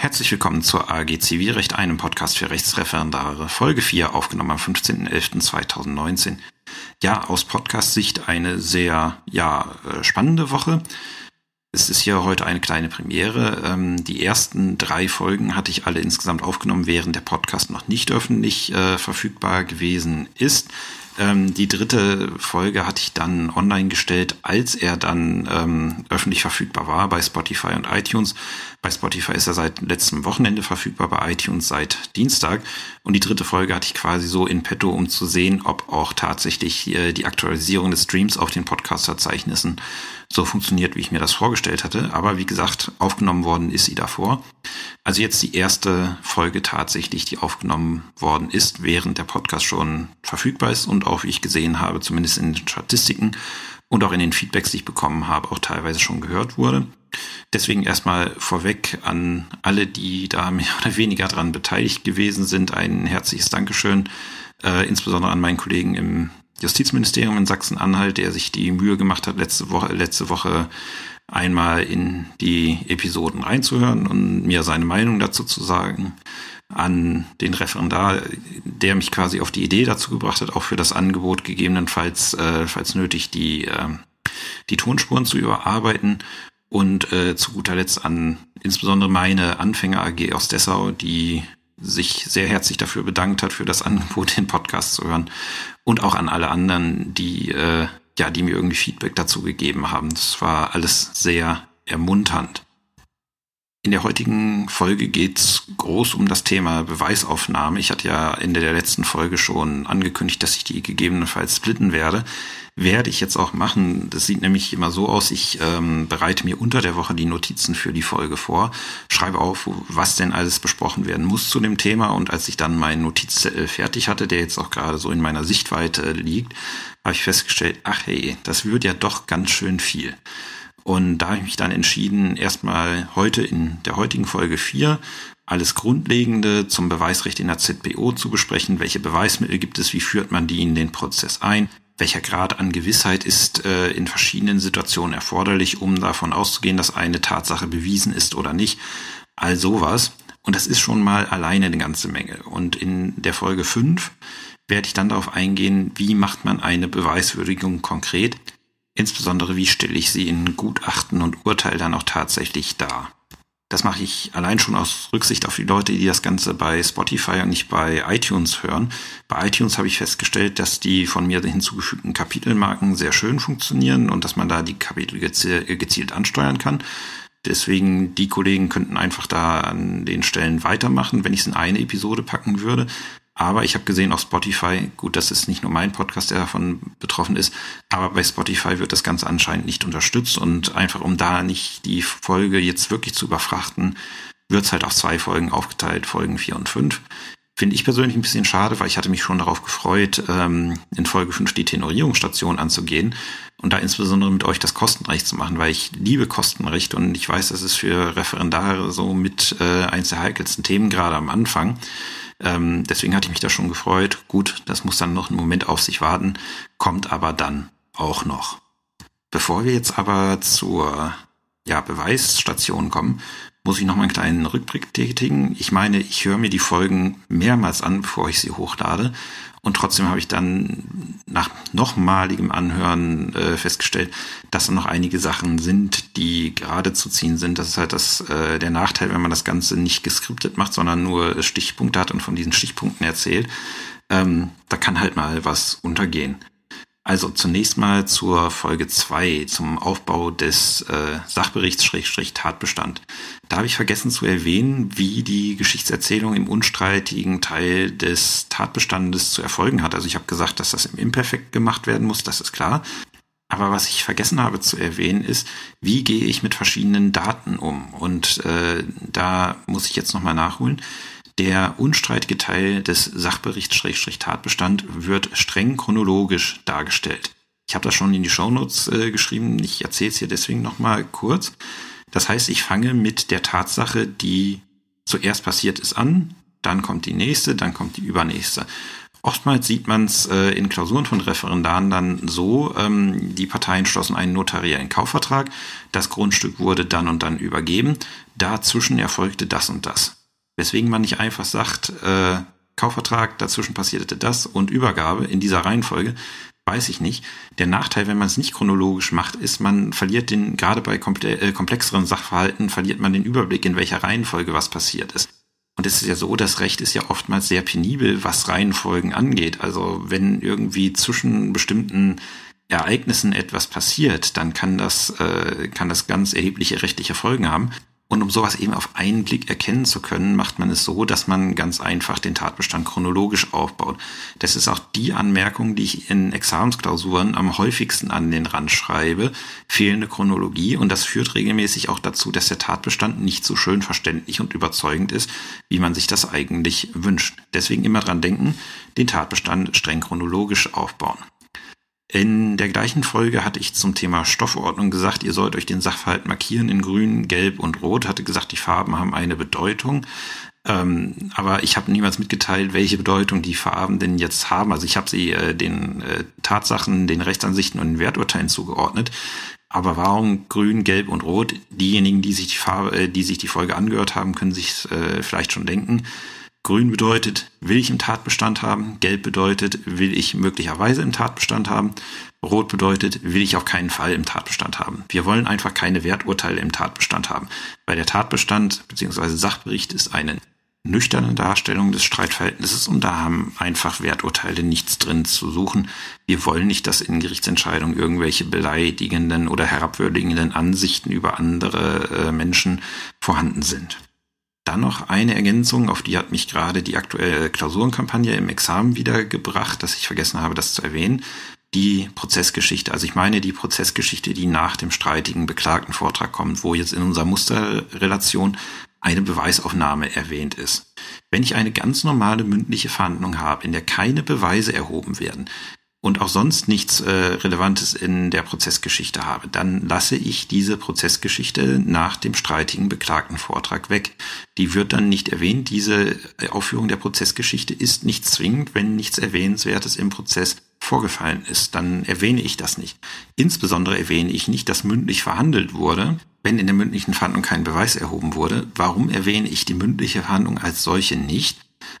Herzlich willkommen zur AG Zivilrecht, einem Podcast für Rechtsreferendare, Folge 4, aufgenommen am 15.11.2019. Ja, aus Podcast-Sicht eine sehr, ja, äh, spannende Woche. Es ist hier heute eine kleine Premiere. Ähm, die ersten drei Folgen hatte ich alle insgesamt aufgenommen, während der Podcast noch nicht öffentlich äh, verfügbar gewesen ist. Ähm, die dritte Folge hatte ich dann online gestellt, als er dann ähm, öffentlich verfügbar war bei Spotify und iTunes. Bei Spotify ist er seit letztem Wochenende verfügbar, bei iTunes seit Dienstag. Und die dritte Folge hatte ich quasi so in petto, um zu sehen, ob auch tatsächlich äh, die Aktualisierung des Streams auf den Podcast-Verzeichnissen so funktioniert, wie ich mir das vorgestellt hatte. Aber wie gesagt, aufgenommen worden ist sie davor. Also jetzt die erste Folge tatsächlich, die aufgenommen worden ist, während der Podcast schon verfügbar ist und auch, wie ich gesehen habe, zumindest in den Statistiken und auch in den Feedbacks, die ich bekommen habe, auch teilweise schon gehört wurde. Deswegen erstmal vorweg an alle, die da mehr oder weniger dran beteiligt gewesen sind, ein herzliches Dankeschön, äh, insbesondere an meinen Kollegen im Justizministerium in Sachsen-Anhalt, der sich die Mühe gemacht hat, letzte Woche, letzte Woche einmal in die Episoden reinzuhören und mir seine Meinung dazu zu sagen. An den Referendar, der mich quasi auf die Idee dazu gebracht hat, auch für das Angebot gegebenenfalls, äh, falls nötig, die, äh, die Tonspuren zu überarbeiten. Und äh, zu guter Letzt an insbesondere meine Anfänger AG aus Dessau, die sich sehr herzlich dafür bedankt hat, für das Angebot, den Podcast zu hören. Und auch an alle anderen, die, äh, ja, die mir irgendwie Feedback dazu gegeben haben. Das war alles sehr ermunternd. In der heutigen Folge geht's groß um das Thema Beweisaufnahme. Ich hatte ja in der letzten Folge schon angekündigt, dass ich die gegebenenfalls splitten werde. Werde ich jetzt auch machen. Das sieht nämlich immer so aus, ich ähm, bereite mir unter der Woche die Notizen für die Folge vor, schreibe auf, was denn alles besprochen werden muss zu dem Thema und als ich dann meinen Notizzettel fertig hatte, der jetzt auch gerade so in meiner Sichtweite liegt, habe ich festgestellt, ach hey, das wird ja doch ganz schön viel. Und da habe ich mich dann entschieden, erstmal heute in der heutigen Folge 4 alles Grundlegende zum Beweisrecht in der ZBO zu besprechen. Welche Beweismittel gibt es? Wie führt man die in den Prozess ein? Welcher Grad an Gewissheit ist äh, in verschiedenen Situationen erforderlich, um davon auszugehen, dass eine Tatsache bewiesen ist oder nicht? All sowas. Und das ist schon mal alleine eine ganze Menge. Und in der Folge 5 werde ich dann darauf eingehen, wie macht man eine Beweiswürdigung konkret? Insbesondere, wie stelle ich sie in Gutachten und Urteil dann auch tatsächlich dar? Das mache ich allein schon aus Rücksicht auf die Leute, die das Ganze bei Spotify und nicht bei iTunes hören. Bei iTunes habe ich festgestellt, dass die von mir hinzugefügten Kapitelmarken sehr schön funktionieren und dass man da die Kapitel gezielt ansteuern kann. Deswegen, die Kollegen könnten einfach da an den Stellen weitermachen, wenn ich es in eine Episode packen würde. Aber ich habe gesehen auf Spotify, gut, das ist nicht nur mein Podcast, der davon betroffen ist, aber bei Spotify wird das Ganze anscheinend nicht unterstützt und einfach um da nicht die Folge jetzt wirklich zu überfrachten, wird es halt auf zwei Folgen aufgeteilt, Folgen vier und fünf. Finde ich persönlich ein bisschen schade, weil ich hatte mich schon darauf gefreut, ähm, in Folge 5 die Tenorierungsstation anzugehen und da insbesondere mit euch das Kostenrecht zu machen, weil ich liebe Kostenrecht und ich weiß, das ist für Referendare so mit äh, eins der heikelsten Themen gerade am Anfang. Ähm, deswegen hatte ich mich da schon gefreut. Gut, das muss dann noch einen Moment auf sich warten, kommt aber dann auch noch. Bevor wir jetzt aber zur ja, Beweisstation kommen, muss ich noch mal einen kleinen Rückblick tätigen. Ich meine, ich höre mir die Folgen mehrmals an, bevor ich sie hochlade. Und trotzdem habe ich dann nach nochmaligem Anhören äh, festgestellt, dass da noch einige Sachen sind, die gerade zu ziehen sind. Das ist halt das, äh, der Nachteil, wenn man das Ganze nicht geskriptet macht, sondern nur Stichpunkte hat und von diesen Stichpunkten erzählt. Ähm, da kann halt mal was untergehen. Also zunächst mal zur Folge 2, zum Aufbau des äh, Sachberichts-Tatbestand. Da habe ich vergessen zu erwähnen, wie die Geschichtserzählung im unstreitigen Teil des Tatbestandes zu erfolgen hat. Also ich habe gesagt, dass das im Imperfekt gemacht werden muss, das ist klar. Aber was ich vergessen habe zu erwähnen, ist, wie gehe ich mit verschiedenen Daten um? Und äh, da muss ich jetzt nochmal nachholen. Der unstreitige Teil des Sachberichts-Tatbestand wird streng chronologisch dargestellt. Ich habe das schon in die Shownotes äh, geschrieben, ich erzähle es hier deswegen nochmal kurz. Das heißt, ich fange mit der Tatsache, die zuerst passiert ist, an, dann kommt die nächste, dann kommt die übernächste. Oftmals sieht man es äh, in Klausuren von Referendaren dann so, ähm, die Parteien schlossen einen notariellen Kaufvertrag, das Grundstück wurde dann und dann übergeben, dazwischen erfolgte das und das. Weswegen man nicht einfach sagt, äh, Kaufvertrag, dazwischen passierte das und Übergabe in dieser Reihenfolge, weiß ich nicht. Der Nachteil, wenn man es nicht chronologisch macht, ist, man verliert den, gerade bei äh, komplexeren Sachverhalten, verliert man den Überblick, in welcher Reihenfolge was passiert ist. Und es ist ja so, das Recht ist ja oftmals sehr penibel, was Reihenfolgen angeht. Also wenn irgendwie zwischen bestimmten Ereignissen etwas passiert, dann kann das, äh, kann das ganz erhebliche rechtliche Folgen haben. Und um sowas eben auf einen Blick erkennen zu können, macht man es so, dass man ganz einfach den Tatbestand chronologisch aufbaut. Das ist auch die Anmerkung, die ich in Examensklausuren am häufigsten an den Rand schreibe. Fehlende Chronologie. Und das führt regelmäßig auch dazu, dass der Tatbestand nicht so schön verständlich und überzeugend ist, wie man sich das eigentlich wünscht. Deswegen immer dran denken, den Tatbestand streng chronologisch aufbauen. In der gleichen Folge hatte ich zum Thema Stoffordnung gesagt, ihr sollt euch den Sachverhalt markieren in grün, gelb und rot. Hatte gesagt, die Farben haben eine Bedeutung. Ähm, aber ich habe niemals mitgeteilt, welche Bedeutung die Farben denn jetzt haben. Also ich habe sie äh, den äh, Tatsachen, den Rechtsansichten und den Werturteilen zugeordnet. Aber warum grün, gelb und rot? Diejenigen, die sich die Farbe, äh, die sich die Folge angehört haben, können sich äh, vielleicht schon denken. Grün bedeutet, will ich im Tatbestand haben. Gelb bedeutet, will ich möglicherweise im Tatbestand haben. Rot bedeutet, will ich auf keinen Fall im Tatbestand haben. Wir wollen einfach keine Werturteile im Tatbestand haben. Weil der Tatbestand bzw. Sachbericht ist eine nüchterne Darstellung des Streitverhältnisses und da haben einfach Werturteile nichts drin zu suchen. Wir wollen nicht, dass in Gerichtsentscheidungen irgendwelche beleidigenden oder herabwürdigenden Ansichten über andere äh, Menschen vorhanden sind. Dann noch eine Ergänzung, auf die hat mich gerade die aktuelle Klausurenkampagne im Examen wiedergebracht, dass ich vergessen habe, das zu erwähnen. Die Prozessgeschichte, also ich meine die Prozessgeschichte, die nach dem streitigen beklagten Vortrag kommt, wo jetzt in unserer Musterrelation eine Beweisaufnahme erwähnt ist. Wenn ich eine ganz normale mündliche Verhandlung habe, in der keine Beweise erhoben werden, und auch sonst nichts äh, Relevantes in der Prozessgeschichte habe, dann lasse ich diese Prozessgeschichte nach dem streitigen beklagten Vortrag weg. Die wird dann nicht erwähnt. Diese Aufführung der Prozessgeschichte ist nicht zwingend, wenn nichts Erwähnenswertes im Prozess vorgefallen ist, dann erwähne ich das nicht. Insbesondere erwähne ich nicht, dass mündlich verhandelt wurde, wenn in der mündlichen Verhandlung kein Beweis erhoben wurde. Warum erwähne ich die mündliche Verhandlung als solche nicht?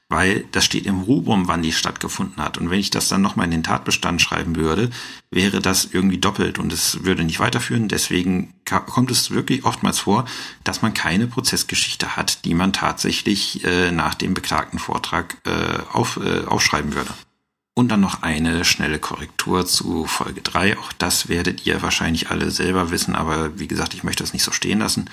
Weil das steht im Rubrum, wann die stattgefunden hat. Und wenn ich das dann nochmal in den Tatbestand schreiben würde, wäre das irgendwie doppelt und es würde nicht weiterführen. Deswegen kommt es wirklich oftmals vor, dass man keine Prozessgeschichte hat, die man tatsächlich äh, nach dem beklagten Vortrag äh, auf, äh, aufschreiben würde. Und dann noch eine schnelle Korrektur zu Folge 3. Auch das werdet ihr wahrscheinlich alle selber wissen, aber wie gesagt, ich möchte das nicht so stehen lassen.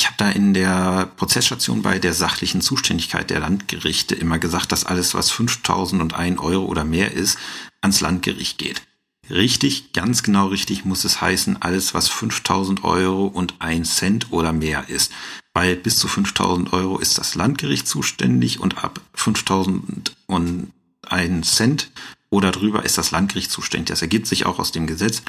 Ich habe da in der Prozessstation bei der sachlichen Zuständigkeit der Landgerichte immer gesagt, dass alles, was 5001 Euro oder mehr ist, ans Landgericht geht. Richtig, ganz genau richtig muss es heißen, alles, was 5000 Euro und 1 Cent oder mehr ist. Weil bis zu 5000 Euro ist das Landgericht zuständig und ab 5000 und 1 Cent oder drüber ist das Landgericht zuständig. Das ergibt sich auch aus dem Gesetz.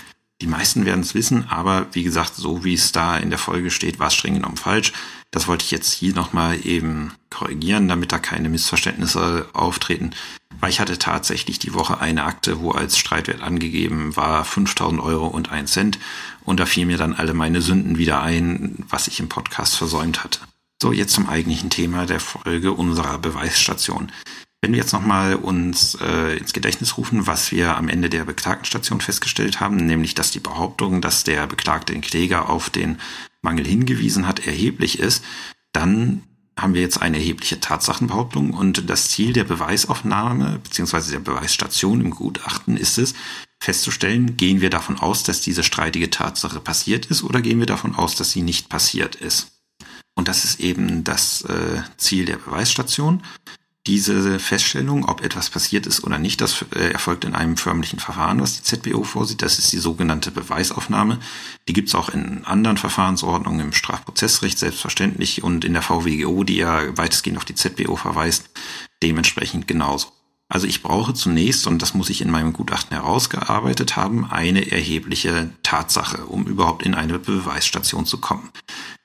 Die meisten werden es wissen, aber wie gesagt, so wie es da in der Folge steht, war es streng genommen falsch. Das wollte ich jetzt hier nochmal eben korrigieren, damit da keine Missverständnisse auftreten. Weil ich hatte tatsächlich die Woche eine Akte, wo als Streitwert angegeben war 5000 Euro und 1 Cent. Und da fiel mir dann alle meine Sünden wieder ein, was ich im Podcast versäumt hatte. So, jetzt zum eigentlichen Thema der Folge unserer Beweisstation. Wenn wir jetzt nochmal uns äh, ins Gedächtnis rufen, was wir am Ende der Beklagtenstation festgestellt haben, nämlich dass die Behauptung, dass der Beklagte den Kläger auf den Mangel hingewiesen hat, erheblich ist, dann haben wir jetzt eine erhebliche Tatsachenbehauptung und das Ziel der Beweisaufnahme bzw. der Beweisstation im Gutachten ist es, festzustellen, gehen wir davon aus, dass diese streitige Tatsache passiert ist oder gehen wir davon aus, dass sie nicht passiert ist. Und das ist eben das äh, Ziel der Beweisstation. Diese Feststellung, ob etwas passiert ist oder nicht, das äh, erfolgt in einem förmlichen Verfahren, was die ZBO vorsieht. Das ist die sogenannte Beweisaufnahme. Die gibt es auch in anderen Verfahrensordnungen im Strafprozessrecht selbstverständlich und in der VWGO, die ja weitestgehend auf die ZBO verweist, dementsprechend genauso. Also ich brauche zunächst, und das muss ich in meinem Gutachten herausgearbeitet haben, eine erhebliche Tatsache, um überhaupt in eine Beweisstation zu kommen.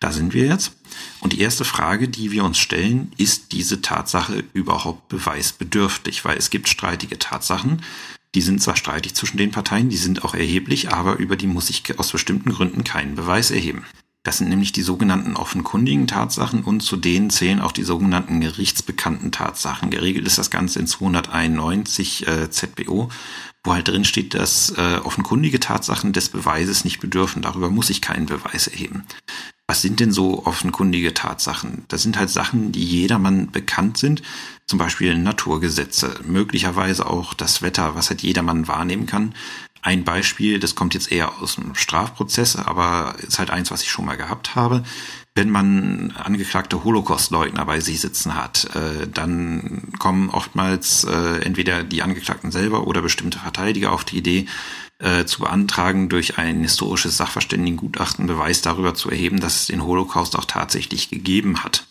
Da sind wir jetzt. Und die erste Frage, die wir uns stellen, ist diese Tatsache überhaupt beweisbedürftig? Weil es gibt streitige Tatsachen, die sind zwar streitig zwischen den Parteien, die sind auch erheblich, aber über die muss ich aus bestimmten Gründen keinen Beweis erheben. Das sind nämlich die sogenannten offenkundigen Tatsachen und zu denen zählen auch die sogenannten gerichtsbekannten Tatsachen. Geregelt ist das Ganze in 291 äh, ZBO, wo halt drin steht, dass äh, offenkundige Tatsachen des Beweises nicht bedürfen. Darüber muss ich keinen Beweis erheben. Was sind denn so offenkundige Tatsachen? Das sind halt Sachen, die jedermann bekannt sind, zum Beispiel Naturgesetze, möglicherweise auch das Wetter, was halt jedermann wahrnehmen kann, ein Beispiel, das kommt jetzt eher aus dem Strafprozess, aber ist halt eins, was ich schon mal gehabt habe. Wenn man angeklagte Holocaust-Leugner bei sich sitzen hat, äh, dann kommen oftmals äh, entweder die Angeklagten selber oder bestimmte Verteidiger auf die Idee, äh, zu beantragen, durch ein historisches Sachverständigengutachten Beweis darüber zu erheben, dass es den Holocaust auch tatsächlich gegeben hat.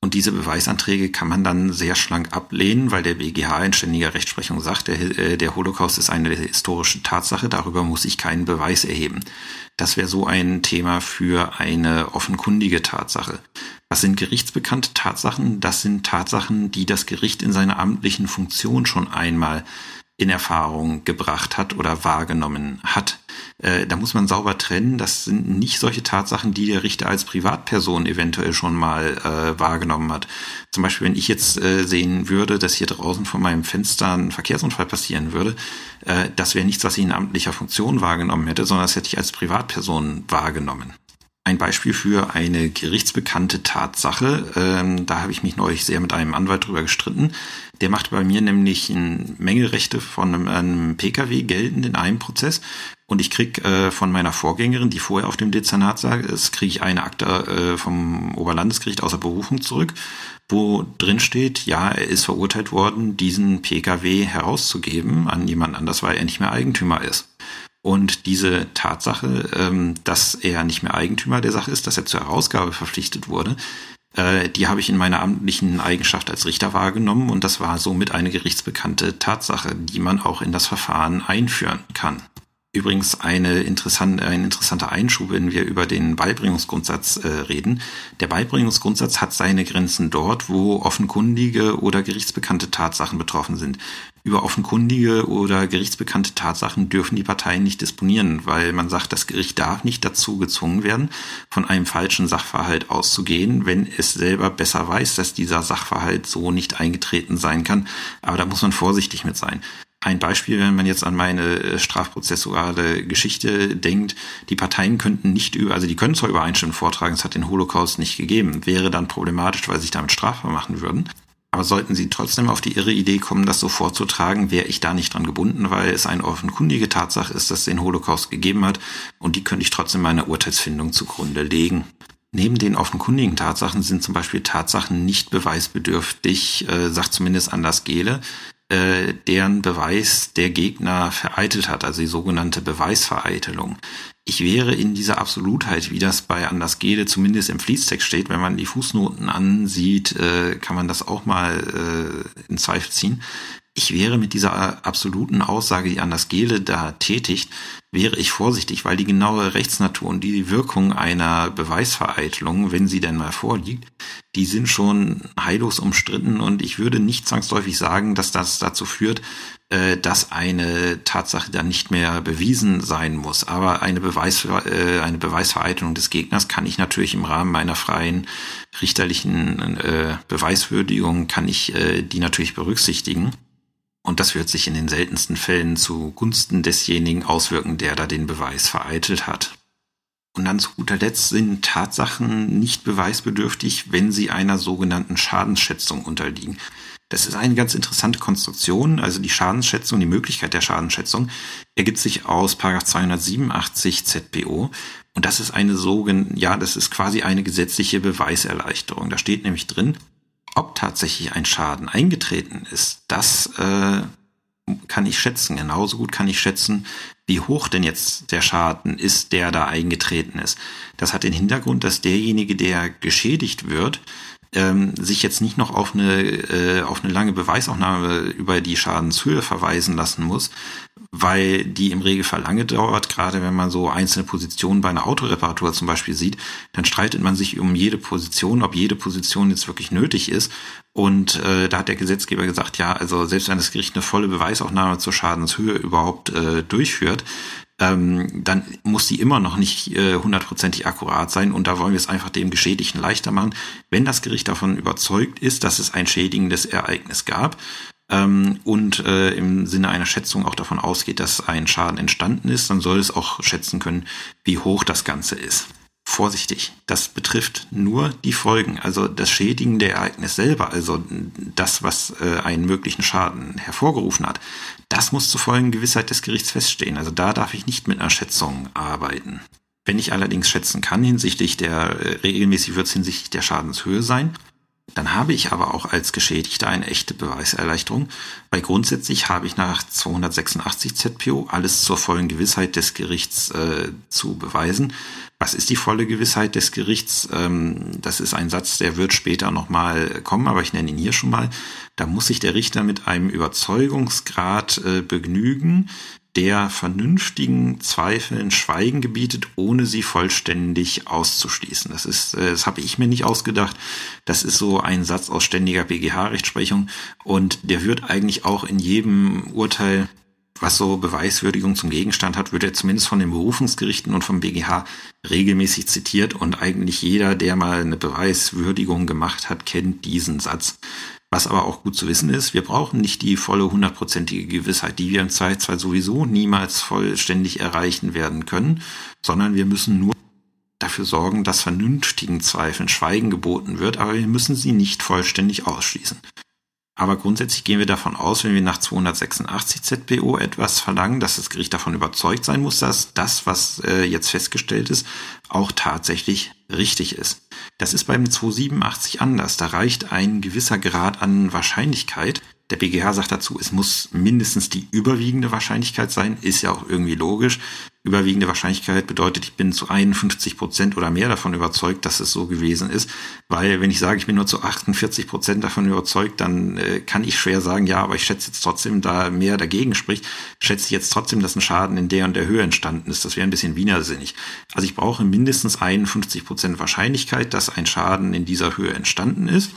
Und diese Beweisanträge kann man dann sehr schlank ablehnen, weil der BGH in ständiger Rechtsprechung sagt, der, äh, der Holocaust ist eine historische Tatsache, darüber muss ich keinen Beweis erheben. Das wäre so ein Thema für eine offenkundige Tatsache. Was sind gerichtsbekannte Tatsachen? Das sind Tatsachen, die das Gericht in seiner amtlichen Funktion schon einmal in Erfahrung gebracht hat oder wahrgenommen hat. Äh, da muss man sauber trennen. Das sind nicht solche Tatsachen, die der Richter als Privatperson eventuell schon mal äh, wahrgenommen hat. Zum Beispiel, wenn ich jetzt äh, sehen würde, dass hier draußen vor meinem Fenster ein Verkehrsunfall passieren würde, äh, das wäre nichts, was ich in amtlicher Funktion wahrgenommen hätte, sondern das hätte ich als Privatperson wahrgenommen. Ein Beispiel für eine gerichtsbekannte Tatsache, ähm, da habe ich mich neulich sehr mit einem Anwalt drüber gestritten. Der macht bei mir nämlich eine Menge Rechte von einem, einem Pkw geltend in einem Prozess und ich krieg äh, von meiner Vorgängerin, die vorher auf dem Dezernat saß, kriege ich eine Akte äh, vom Oberlandesgericht außer Berufung zurück, wo drin steht, ja, er ist verurteilt worden, diesen Pkw herauszugeben an jemand anders, weil er nicht mehr Eigentümer ist. Und diese Tatsache, ähm, dass er nicht mehr Eigentümer der Sache ist, dass er zur Herausgabe verpflichtet wurde, äh, die habe ich in meiner amtlichen Eigenschaft als Richter wahrgenommen und das war somit eine gerichtsbekannte Tatsache, die man auch in das Verfahren einführen kann. Übrigens eine interessante, ein interessanter Einschub, wenn wir über den Beibringungsgrundsatz äh, reden. Der Beibringungsgrundsatz hat seine Grenzen dort, wo offenkundige oder gerichtsbekannte Tatsachen betroffen sind. Über offenkundige oder gerichtsbekannte Tatsachen dürfen die Parteien nicht disponieren, weil man sagt, das Gericht darf nicht dazu gezwungen werden, von einem falschen Sachverhalt auszugehen, wenn es selber besser weiß, dass dieser Sachverhalt so nicht eingetreten sein kann. Aber da muss man vorsichtig mit sein. Ein Beispiel, wenn man jetzt an meine äh, strafprozessuale Geschichte denkt, die Parteien könnten nicht über, also die können zwar Übereinstimmung vortragen, es hat den Holocaust nicht gegeben, wäre dann problematisch, weil sie sich damit strafbar machen würden. Aber sollten sie trotzdem auf die irre Idee kommen, das so vorzutragen, wäre ich da nicht dran gebunden, weil es eine offenkundige Tatsache ist, dass es den Holocaust gegeben hat und die könnte ich trotzdem meiner Urteilsfindung zugrunde legen. Neben den offenkundigen Tatsachen sind zum Beispiel Tatsachen nicht beweisbedürftig, äh, sagt zumindest Anders Gehle, äh, deren Beweis der Gegner vereitelt hat, also die sogenannte Beweisvereitelung. Ich wäre in dieser Absolutheit, wie das bei Anders Gede zumindest im Fließtext steht, wenn man die Fußnoten ansieht, äh, kann man das auch mal äh, in Zweifel ziehen. Ich wäre mit dieser absoluten Aussage, die Anders Gele da tätigt, wäre ich vorsichtig, weil die genaue Rechtsnatur und die Wirkung einer Beweisvereitelung, wenn sie denn mal vorliegt, die sind schon heillos umstritten und ich würde nicht zwangsläufig sagen, dass das dazu führt, äh, dass eine Tatsache dann nicht mehr bewiesen sein muss. Aber eine, Beweis, äh, eine Beweisvereitelung des Gegners kann ich natürlich im Rahmen meiner freien richterlichen äh, Beweiswürdigung, kann ich äh, die natürlich berücksichtigen. Und das wird sich in den seltensten Fällen zugunsten desjenigen auswirken, der da den Beweis vereitelt hat. Und dann zu guter Letzt sind Tatsachen nicht beweisbedürftig, wenn sie einer sogenannten Schadensschätzung unterliegen. Das ist eine ganz interessante Konstruktion. Also die Schadensschätzung, die Möglichkeit der Schadensschätzung ergibt sich aus 287 ZPO. Und das ist eine sogenannte, ja, das ist quasi eine gesetzliche Beweiserleichterung. Da steht nämlich drin, ob tatsächlich ein Schaden eingetreten ist, das äh, kann ich schätzen. Genauso gut kann ich schätzen, wie hoch denn jetzt der Schaden ist, der da eingetreten ist. Das hat den Hintergrund, dass derjenige, der geschädigt wird, ähm, sich jetzt nicht noch auf eine, äh, auf eine lange Beweisaufnahme über die Schadenshöhe verweisen lassen muss, weil die im Regelfall lange dauert. Gerade wenn man so einzelne Positionen bei einer Autoreparatur zum Beispiel sieht, dann streitet man sich um jede Position, ob jede Position jetzt wirklich nötig ist. Und äh, da hat der Gesetzgeber gesagt, ja, also selbst wenn das Gericht eine volle Beweisaufnahme zur Schadenshöhe überhaupt äh, durchführt, ähm, dann muss sie immer noch nicht äh, hundertprozentig äh, akkurat sein. Und da wollen wir es einfach dem Geschädigten leichter machen, wenn das Gericht davon überzeugt ist, dass es ein schädigendes Ereignis gab ähm, und äh, im Sinne einer Schätzung auch davon ausgeht, dass ein Schaden entstanden ist, dann soll es auch schätzen können, wie hoch das Ganze ist. Vorsichtig, das betrifft nur die Folgen, also das schädigende Ereignis selber, also das, was äh, einen möglichen Schaden hervorgerufen hat. Das muss zur vollen Gewissheit des Gerichts feststehen. Also da darf ich nicht mit einer Schätzung arbeiten. Wenn ich allerdings schätzen kann hinsichtlich der, äh, regelmäßig wird es hinsichtlich der Schadenshöhe sein, dann habe ich aber auch als Geschädigter eine echte Beweiserleichterung, weil grundsätzlich habe ich nach 286 ZPO alles zur vollen Gewissheit des Gerichts äh, zu beweisen. Was ist die volle Gewissheit des Gerichts? Ähm, das ist ein Satz, der wird später nochmal kommen, aber ich nenne ihn hier schon mal. Da muss sich der Richter mit einem Überzeugungsgrad äh, begnügen, der vernünftigen Zweifeln Schweigen gebietet, ohne sie vollständig auszuschließen. Das ist, äh, das habe ich mir nicht ausgedacht. Das ist so ein Satz aus ständiger BGH-Rechtsprechung und der wird eigentlich auch in jedem Urteil was so Beweiswürdigung zum Gegenstand hat, wird er zumindest von den Berufungsgerichten und vom BGH regelmäßig zitiert und eigentlich jeder, der mal eine Beweiswürdigung gemacht hat, kennt diesen Satz. Was aber auch gut zu wissen ist, wir brauchen nicht die volle hundertprozentige Gewissheit, die wir im Zweifelsfall sowieso niemals vollständig erreichen werden können, sondern wir müssen nur dafür sorgen, dass vernünftigen Zweifeln Schweigen geboten wird, aber wir müssen sie nicht vollständig ausschließen. Aber grundsätzlich gehen wir davon aus, wenn wir nach 286 ZBO etwas verlangen, dass das Gericht davon überzeugt sein muss, dass das, was äh, jetzt festgestellt ist, auch tatsächlich richtig ist. Das ist beim 287 anders. Da reicht ein gewisser Grad an Wahrscheinlichkeit, der BGH sagt dazu, es muss mindestens die überwiegende Wahrscheinlichkeit sein, ist ja auch irgendwie logisch. Überwiegende Wahrscheinlichkeit bedeutet, ich bin zu 51 Prozent oder mehr davon überzeugt, dass es so gewesen ist. Weil wenn ich sage, ich bin nur zu 48 Prozent davon überzeugt, dann äh, kann ich schwer sagen, ja, aber ich schätze jetzt trotzdem, da mehr dagegen spricht, schätze ich jetzt trotzdem, dass ein Schaden in der und der Höhe entstanden ist. Das wäre ein bisschen wienersinnig. Also ich brauche mindestens 51 Prozent Wahrscheinlichkeit, dass ein Schaden in dieser Höhe entstanden ist.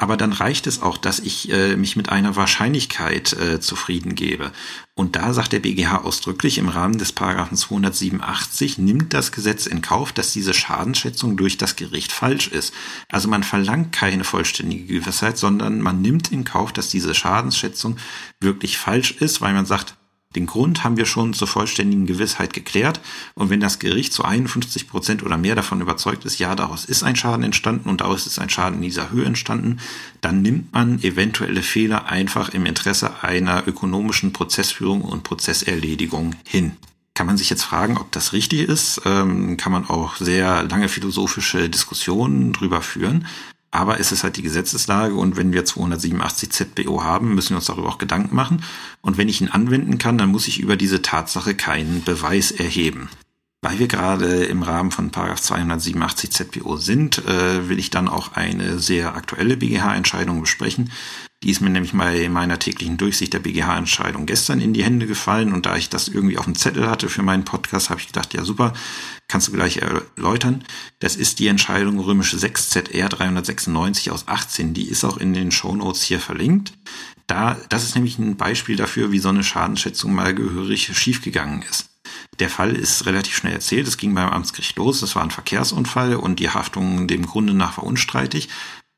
Aber dann reicht es auch, dass ich äh, mich mit einer Wahrscheinlichkeit äh, zufrieden gebe. Und da sagt der BGH ausdrücklich im Rahmen des Paragraphen 287 nimmt das Gesetz in Kauf, dass diese Schadensschätzung durch das Gericht falsch ist. Also man verlangt keine vollständige Gewissheit, sondern man nimmt in Kauf, dass diese Schadensschätzung wirklich falsch ist, weil man sagt, den Grund haben wir schon zur vollständigen Gewissheit geklärt. Und wenn das Gericht zu 51 Prozent oder mehr davon überzeugt ist, ja, daraus ist ein Schaden entstanden und daraus ist ein Schaden in dieser Höhe entstanden, dann nimmt man eventuelle Fehler einfach im Interesse einer ökonomischen Prozessführung und Prozesserledigung hin. Kann man sich jetzt fragen, ob das richtig ist? Ähm, kann man auch sehr lange philosophische Diskussionen drüber führen. Aber es ist halt die Gesetzeslage und wenn wir 287 ZBO haben, müssen wir uns darüber auch Gedanken machen. Und wenn ich ihn anwenden kann, dann muss ich über diese Tatsache keinen Beweis erheben. Weil wir gerade im Rahmen von 287 ZBO sind, äh, will ich dann auch eine sehr aktuelle BGH-Entscheidung besprechen, die ist mir nämlich in meiner täglichen Durchsicht der BGH-Entscheidung gestern in die Hände gefallen und da ich das irgendwie auf dem Zettel hatte für meinen Podcast, habe ich gedacht, ja super, kannst du gleich erläutern. Das ist die Entscheidung römische 6 ZR 396 aus 18, die ist auch in den Shownotes hier verlinkt. Da, das ist nämlich ein Beispiel dafür, wie so eine Schadensschätzung mal gehörig schiefgegangen ist. Der Fall ist relativ schnell erzählt. Es ging beim Amtsgericht los. Es war ein Verkehrsunfall und die Haftung dem Grunde nach war unstreitig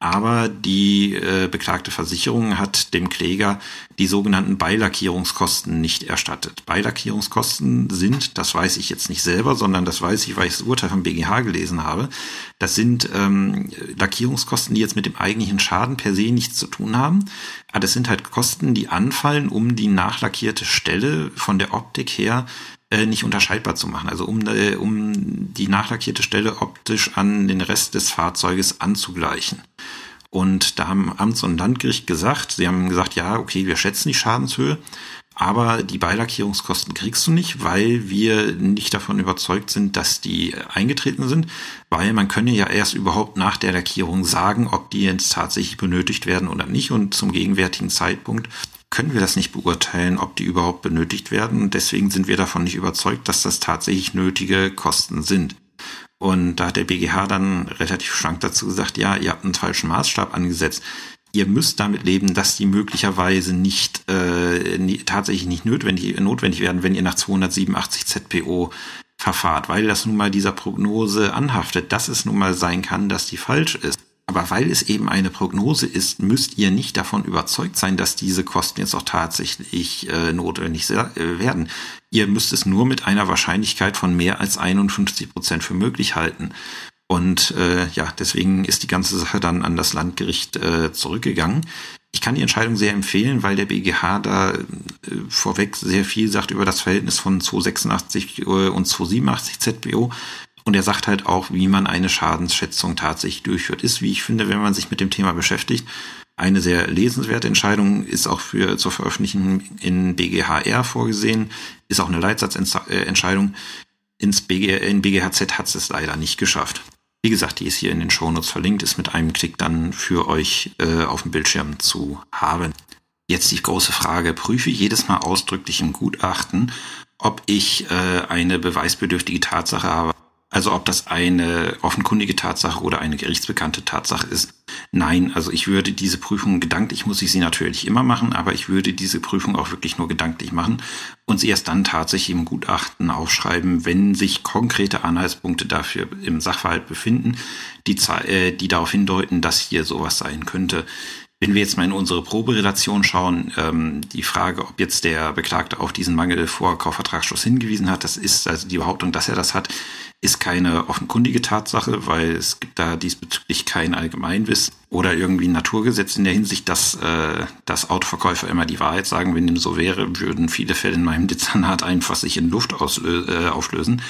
aber die äh, beklagte Versicherung hat dem Kläger die sogenannten Beilackierungskosten nicht erstattet. Beilackierungskosten sind, das weiß ich jetzt nicht selber, sondern das weiß ich, weil ich das Urteil vom BGH gelesen habe, das sind ähm, Lackierungskosten, die jetzt mit dem eigentlichen Schaden per se nichts zu tun haben, aber das sind halt Kosten, die anfallen, um die nachlackierte Stelle von der Optik her äh, nicht unterscheidbar zu machen. Also um, äh, um die nachlackierte Stelle optisch an den Rest des Fahrzeuges anzugleichen. Und da haben Amts- und Landgericht gesagt, sie haben gesagt, ja, okay, wir schätzen die Schadenshöhe, aber die Beilackierungskosten kriegst du nicht, weil wir nicht davon überzeugt sind, dass die eingetreten sind, weil man könne ja erst überhaupt nach der Lackierung sagen, ob die jetzt tatsächlich benötigt werden oder nicht. Und zum gegenwärtigen Zeitpunkt können wir das nicht beurteilen, ob die überhaupt benötigt werden. Deswegen sind wir davon nicht überzeugt, dass das tatsächlich nötige Kosten sind. Und da hat der BGH dann relativ schlank dazu gesagt, ja, ihr habt einen falschen Maßstab angesetzt. Ihr müsst damit leben, dass die möglicherweise nicht äh, tatsächlich nicht notwendig, notwendig werden, wenn ihr nach 287 ZPO verfahrt, weil das nun mal dieser Prognose anhaftet, dass es nun mal sein kann, dass die falsch ist. Aber weil es eben eine Prognose ist, müsst ihr nicht davon überzeugt sein, dass diese Kosten jetzt auch tatsächlich äh, notwendig äh, werden. Ihr müsst es nur mit einer Wahrscheinlichkeit von mehr als 51 Prozent für möglich halten. Und äh, ja, deswegen ist die ganze Sache dann an das Landgericht äh, zurückgegangen. Ich kann die Entscheidung sehr empfehlen, weil der BGH da äh, vorweg sehr viel sagt über das Verhältnis von 286 äh, und 287 ZBO. Und er sagt halt auch, wie man eine Schadensschätzung tatsächlich durchführt. Ist, wie ich finde, wenn man sich mit dem Thema beschäftigt, eine sehr lesenswerte Entscheidung, ist auch für zur Veröffentlichung in BGHR vorgesehen, ist auch eine Leitsatzentscheidung. Ins BG, in BGHZ hat es leider nicht geschafft. Wie gesagt, die ist hier in den Shownotes verlinkt, ist mit einem Klick dann für euch äh, auf dem Bildschirm zu haben. Jetzt die große Frage, prüfe jedes Mal ausdrücklich im Gutachten, ob ich äh, eine beweisbedürftige Tatsache habe, also ob das eine offenkundige Tatsache oder eine gerichtsbekannte Tatsache ist. Nein, also ich würde diese Prüfung gedanklich, muss ich sie natürlich immer machen, aber ich würde diese Prüfung auch wirklich nur gedanklich machen und sie erst dann tatsächlich im Gutachten aufschreiben, wenn sich konkrete Anhaltspunkte dafür im Sachverhalt befinden, die, äh, die darauf hindeuten, dass hier sowas sein könnte. Wenn wir jetzt mal in unsere Proberelation schauen, ähm, die Frage, ob jetzt der Beklagte auf diesen Mangel vor Kaufvertragsschluss hingewiesen hat, das ist also die Behauptung, dass er das hat, ist keine offenkundige Tatsache, weil es gibt da diesbezüglich kein Allgemeinwissen oder irgendwie ein Naturgesetz in der Hinsicht, dass, äh, dass Autoverkäufer immer die Wahrheit sagen. Wenn dem so wäre, würden viele Fälle in meinem Dezernat einfach sich in Luft auslö äh, auflösen.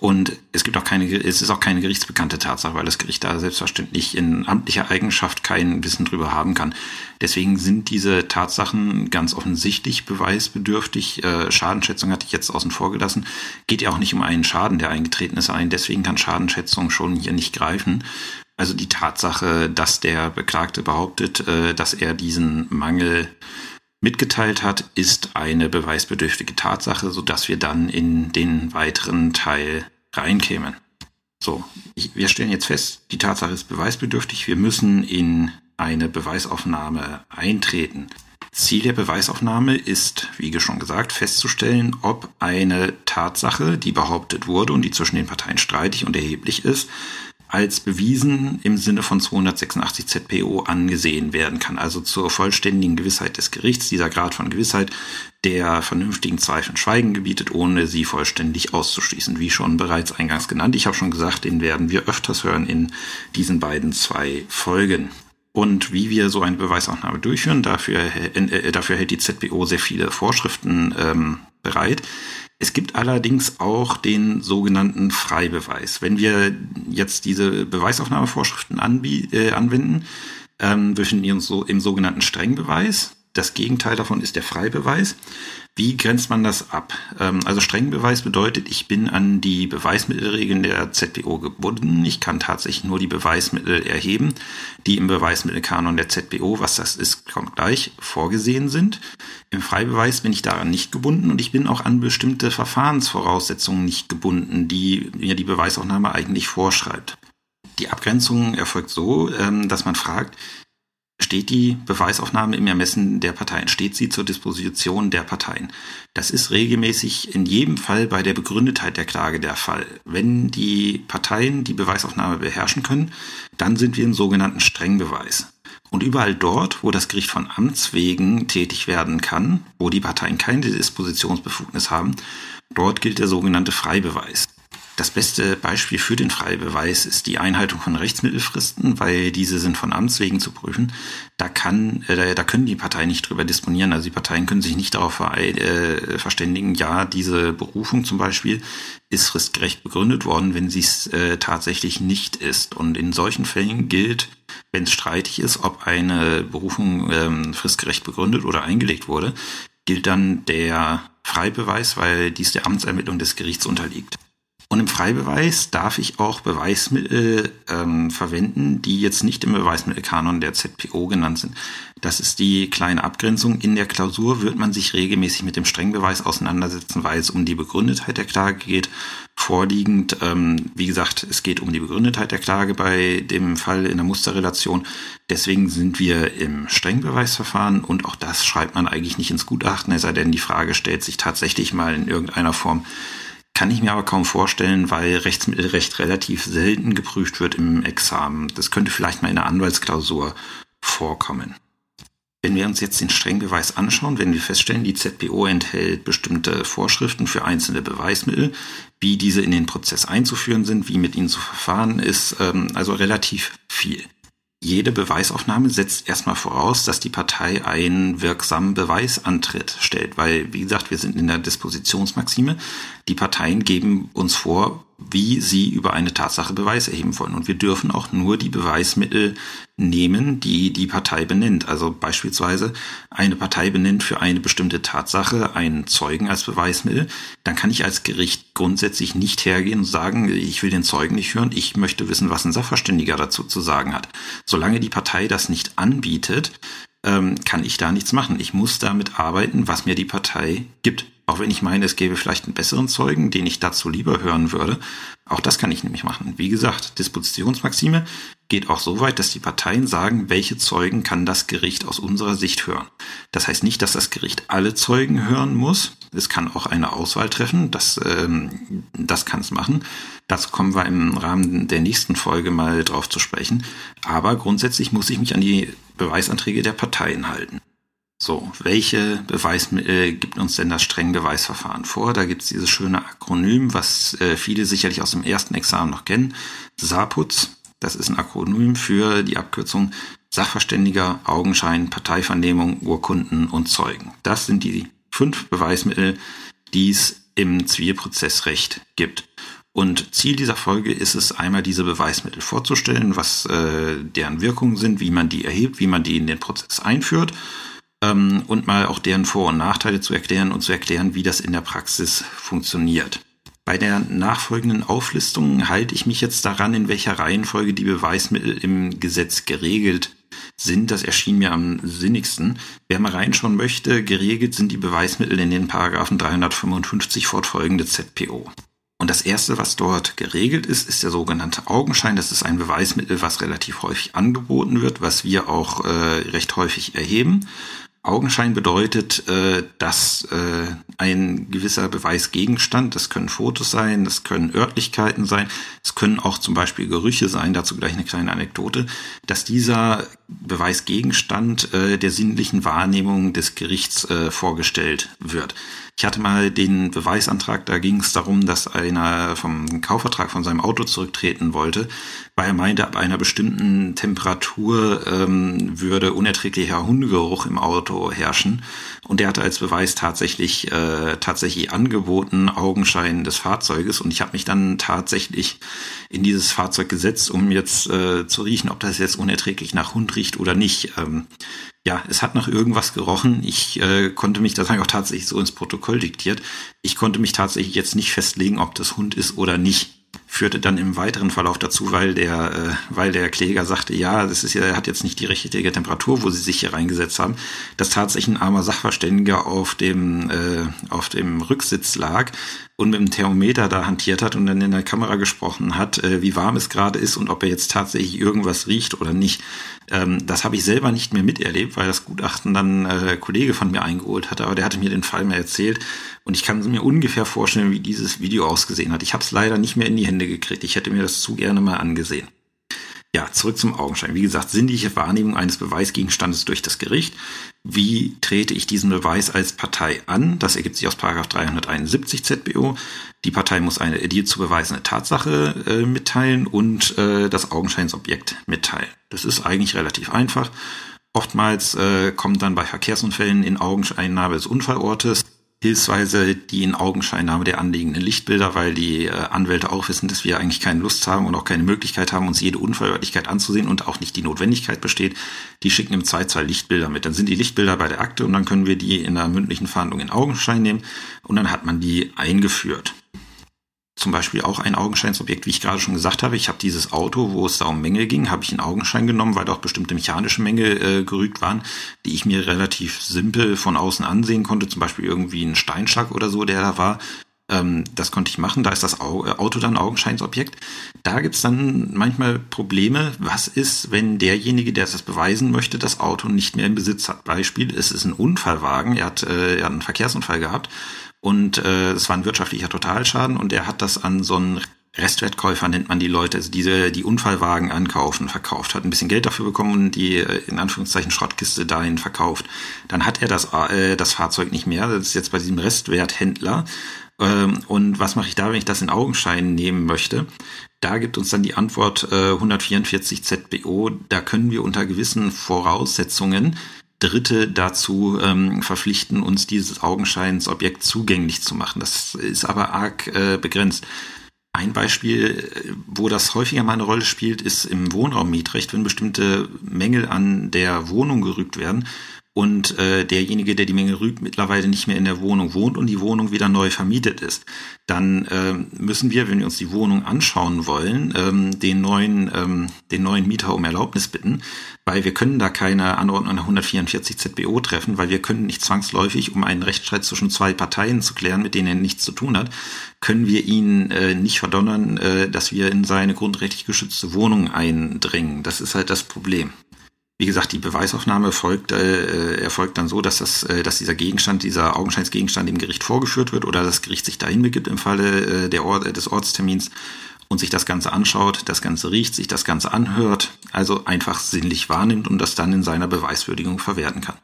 Und es gibt auch keine, es ist auch keine gerichtsbekannte Tatsache, weil das Gericht da selbstverständlich in amtlicher Eigenschaft kein Wissen drüber haben kann. Deswegen sind diese Tatsachen ganz offensichtlich beweisbedürftig. Äh, Schadenschätzung hatte ich jetzt außen vor gelassen. Geht ja auch nicht um einen Schaden, der eingetreten ist, ein. Deswegen kann Schadenschätzung schon hier nicht greifen. Also die Tatsache, dass der Beklagte behauptet, äh, dass er diesen Mangel mitgeteilt hat, ist eine beweisbedürftige Tatsache, sodass wir dann in den weiteren Teil reinkämen. So, ich, wir stellen jetzt fest, die Tatsache ist beweisbedürftig. Wir müssen in eine Beweisaufnahme eintreten. Ziel der Beweisaufnahme ist, wie schon gesagt, festzustellen, ob eine Tatsache, die behauptet wurde und die zwischen den Parteien streitig und erheblich ist, als bewiesen im Sinne von 286 ZPO angesehen werden kann. Also zur vollständigen Gewissheit des Gerichts, dieser Grad von Gewissheit, der vernünftigen Zweifeln Schweigen gebietet, ohne sie vollständig auszuschließen. Wie schon bereits eingangs genannt, ich habe schon gesagt, den werden wir öfters hören in diesen beiden zwei Folgen. Und wie wir so eine Beweisaufnahme durchführen, dafür, äh, dafür hält die ZPO sehr viele Vorschriften ähm, bereit. Es gibt allerdings auch den sogenannten Freibeweis. Wenn wir jetzt diese Beweisaufnahmevorschriften äh, anwenden, ähm, befinden wir uns so im sogenannten Strengbeweis. Das Gegenteil davon ist der Freibeweis. Wie grenzt man das ab? Ähm, also Strengbeweis bedeutet, ich bin an die Beweismittelregeln der ZPO gebunden. Ich kann tatsächlich nur die Beweismittel erheben, die im Beweismittelkanon der ZPO, was das ist, kommt gleich, vorgesehen sind. Im Freibeweis bin ich daran nicht gebunden und ich bin auch an bestimmte Verfahrensvoraussetzungen nicht gebunden, die mir die Beweisaufnahme eigentlich vorschreibt. Die Abgrenzung erfolgt so, ähm, dass man fragt, steht die Beweisaufnahme im Ermessen der Parteien, steht sie zur Disposition der Parteien. Das ist regelmäßig in jedem Fall bei der Begründetheit der Klage der Fall. Wenn die Parteien die Beweisaufnahme beherrschen können, dann sind wir im sogenannten Strengbeweis. Und überall dort, wo das Gericht von Amts wegen tätig werden kann, wo die Parteien keine Dispositionsbefugnis haben, dort gilt der sogenannte Freibeweis. Das beste Beispiel für den Freibeweis ist die Einhaltung von Rechtsmittelfristen, weil diese sind von Amts wegen zu prüfen. Da kann, äh, da können die Parteien nicht drüber disponieren. Also die Parteien können sich nicht darauf äh, verständigen, ja, diese Berufung zum Beispiel ist fristgerecht begründet worden, wenn sie es äh, tatsächlich nicht ist. Und in solchen Fällen gilt, wenn es streitig ist, ob eine Berufung ähm, fristgerecht begründet oder eingelegt wurde, gilt dann der Freibeweis, weil dies der Amtsermittlung des Gerichts unterliegt. Und im Freibeweis darf ich auch Beweismittel ähm, verwenden, die jetzt nicht im Beweismittelkanon der ZPO genannt sind. Das ist die kleine Abgrenzung. In der Klausur wird man sich regelmäßig mit dem Strengbeweis auseinandersetzen, weil es um die Begründetheit der Klage geht. Vorliegend, ähm, wie gesagt, es geht um die Begründetheit der Klage bei dem Fall in der Musterrelation. Deswegen sind wir im Strengbeweisverfahren und auch das schreibt man eigentlich nicht ins Gutachten, es sei denn, die Frage stellt sich tatsächlich mal in irgendeiner Form kann ich mir aber kaum vorstellen, weil Rechtsmittelrecht relativ selten geprüft wird im Examen. Das könnte vielleicht mal in einer Anwaltsklausur vorkommen. Wenn wir uns jetzt den Strengbeweis anschauen, werden wir feststellen, die ZPO enthält bestimmte Vorschriften für einzelne Beweismittel, wie diese in den Prozess einzuführen sind, wie mit ihnen zu verfahren ist, ähm, also relativ viel. Jede Beweisaufnahme setzt erstmal voraus, dass die Partei einen wirksamen Beweisantritt stellt, weil, wie gesagt, wir sind in der Dispositionsmaxime. Die Parteien geben uns vor, wie sie über eine Tatsache Beweis erheben wollen. Und wir dürfen auch nur die Beweismittel nehmen, die die Partei benennt. Also beispielsweise eine Partei benennt für eine bestimmte Tatsache einen Zeugen als Beweismittel. Dann kann ich als Gericht grundsätzlich nicht hergehen und sagen, ich will den Zeugen nicht hören, ich möchte wissen, was ein Sachverständiger dazu zu sagen hat. Solange die Partei das nicht anbietet, ähm, kann ich da nichts machen. Ich muss damit arbeiten, was mir die Partei gibt. Auch wenn ich meine, es gäbe vielleicht einen besseren Zeugen, den ich dazu lieber hören würde. Auch das kann ich nämlich machen. Wie gesagt, Dispositionsmaxime geht auch so weit, dass die Parteien sagen, welche Zeugen kann das Gericht aus unserer Sicht hören. Das heißt nicht, dass das Gericht alle Zeugen hören muss. Es kann auch eine Auswahl treffen. Das, ähm, das kann es machen. Dazu kommen wir im Rahmen der nächsten Folge mal drauf zu sprechen. Aber grundsätzlich muss ich mich an die Beweisanträge der Parteien halten. So, welche Beweismittel gibt uns denn das Strengbeweisverfahren vor? Da gibt es dieses schöne Akronym, was äh, viele sicherlich aus dem ersten Examen noch kennen. SAPUZ, das ist ein Akronym für die Abkürzung Sachverständiger, Augenschein, Parteivernehmung, Urkunden und Zeugen. Das sind die fünf Beweismittel, die es im Zivilprozessrecht gibt. Und Ziel dieser Folge ist es, einmal diese Beweismittel vorzustellen, was äh, deren Wirkungen sind, wie man die erhebt, wie man die in den Prozess einführt ähm, und mal auch deren Vor- und Nachteile zu erklären und zu erklären, wie das in der Praxis funktioniert. Bei der nachfolgenden Auflistung halte ich mich jetzt daran, in welcher Reihenfolge die Beweismittel im Gesetz geregelt sind. Das erschien mir am sinnigsten. Wer mal reinschauen möchte, geregelt sind die Beweismittel in den Paragraphen 355 fortfolgende ZPO. Und das erste, was dort geregelt ist, ist der sogenannte Augenschein. Das ist ein Beweismittel, was relativ häufig angeboten wird, was wir auch äh, recht häufig erheben. Augenschein bedeutet, äh, dass äh, ein gewisser Beweisgegenstand, das können Fotos sein, das können Örtlichkeiten sein, es können auch zum Beispiel Gerüche sein, dazu gleich eine kleine Anekdote, dass dieser Beweisgegenstand äh, der sinnlichen Wahrnehmung des Gerichts äh, vorgestellt wird. Ich hatte mal den Beweisantrag, da ging es darum, dass einer vom Kaufvertrag von seinem Auto zurücktreten wollte, weil er meinte, ab einer bestimmten Temperatur ähm, würde unerträglicher Hundegeruch im Auto herrschen. Und der hatte als Beweis tatsächlich äh, tatsächlich angeboten Augenschein des Fahrzeuges. Und ich habe mich dann tatsächlich in dieses Fahrzeug gesetzt, um jetzt äh, zu riechen, ob das jetzt unerträglich nach Hund riecht oder nicht. Ähm, ja, es hat nach irgendwas gerochen. Ich äh, konnte mich, das habe ich auch tatsächlich so ins Protokoll diktiert, ich konnte mich tatsächlich jetzt nicht festlegen, ob das Hund ist oder nicht führte dann im weiteren Verlauf dazu, weil der, äh, weil der Kläger sagte, ja, das ist ja, er hat jetzt nicht die richtige Temperatur, wo sie sich hier reingesetzt haben, dass tatsächlich ein armer Sachverständiger auf dem, äh, auf dem Rücksitz lag und mit dem Thermometer da hantiert hat und dann in der Kamera gesprochen hat, äh, wie warm es gerade ist und ob er jetzt tatsächlich irgendwas riecht oder nicht. Ähm, das habe ich selber nicht mehr miterlebt, weil das Gutachten dann äh, Kollege von mir eingeholt hatte, aber der hatte mir den Fall mehr erzählt und ich kann mir ungefähr vorstellen, wie dieses Video ausgesehen hat. Ich habe es leider nicht mehr in die Hände gekriegt. Ich hätte mir das zu gerne mal angesehen. Ja, zurück zum Augenschein. Wie gesagt, sinnliche Wahrnehmung eines Beweisgegenstandes durch das Gericht. Wie trete ich diesen Beweis als Partei an? Das ergibt sich aus 371 ZBO. Die Partei muss eine dir zu beweisende Tatsache äh, mitteilen und äh, das Augenscheinsobjekt mitteilen. Das ist eigentlich relativ einfach. Oftmals äh, kommt dann bei Verkehrsunfällen in Augenscheinnahme des Unfallortes hilfsweise die in Augenscheinnahme der anliegenden Lichtbilder, weil die äh, Anwälte auch wissen, dass wir eigentlich keine Lust haben und auch keine Möglichkeit haben, uns jede Unfallörtlichkeit anzusehen und auch nicht die Notwendigkeit besteht. Die schicken im Zweifelsfall Lichtbilder mit. Dann sind die Lichtbilder bei der Akte und dann können wir die in der mündlichen Verhandlung in Augenschein nehmen und dann hat man die eingeführt zum Beispiel auch ein Augenscheinsobjekt, wie ich gerade schon gesagt habe. Ich habe dieses Auto, wo es da um Menge ging, habe ich in Augenschein genommen, weil da auch bestimmte mechanische Mängel äh, gerügt waren, die ich mir relativ simpel von außen ansehen konnte. Zum Beispiel irgendwie ein Steinschlag oder so, der da war. Ähm, das konnte ich machen. Da ist das äh, Auto dann Augenscheinsobjekt. Da gibt's dann manchmal Probleme. Was ist, wenn derjenige, der das beweisen möchte, das Auto nicht mehr im Besitz hat? Beispiel, es ist ein Unfallwagen. Er hat, äh, er hat einen Verkehrsunfall gehabt und äh, es war ein wirtschaftlicher Totalschaden und er hat das an so einen Restwertkäufer nennt man die Leute, also diese, die Unfallwagen ankaufen, verkauft, hat ein bisschen Geld dafür bekommen und die äh, in Anführungszeichen Schrottkiste dahin verkauft. Dann hat er das, äh, das Fahrzeug nicht mehr, das ist jetzt bei diesem Restwerthändler. Ähm, und was mache ich da, wenn ich das in Augenschein nehmen möchte? Da gibt uns dann die Antwort äh, 144 ZBO, da können wir unter gewissen Voraussetzungen Dritte dazu ähm, verpflichten, uns dieses Augenscheinsobjekt zugänglich zu machen. Das ist aber arg äh, begrenzt. Ein Beispiel, wo das häufiger mal eine Rolle spielt, ist im Wohnraummietrecht, wenn bestimmte Mängel an der Wohnung gerügt werden und äh, derjenige, der die Menge rügt, mittlerweile nicht mehr in der Wohnung wohnt und die Wohnung wieder neu vermietet ist, dann äh, müssen wir, wenn wir uns die Wohnung anschauen wollen, ähm, den neuen ähm, den neuen Mieter um Erlaubnis bitten, weil wir können da keine Anordnung nach 144 ZBO treffen, weil wir können nicht zwangsläufig, um einen Rechtsstreit zwischen zwei Parteien zu klären, mit denen er nichts zu tun hat, können wir ihn äh, nicht verdonnern, äh, dass wir in seine grundrechtlich geschützte Wohnung eindringen. Das ist halt das Problem. Wie gesagt, die Beweisaufnahme folgt, äh, erfolgt dann so, dass, das, äh, dass dieser Gegenstand, dieser Augenscheinsgegenstand dem Gericht vorgeführt wird oder das Gericht sich dahin begibt im Falle äh, der äh, des Ortstermins und sich das Ganze anschaut, das Ganze riecht, sich das Ganze anhört, also einfach sinnlich wahrnimmt und das dann in seiner Beweiswürdigung verwerten kann.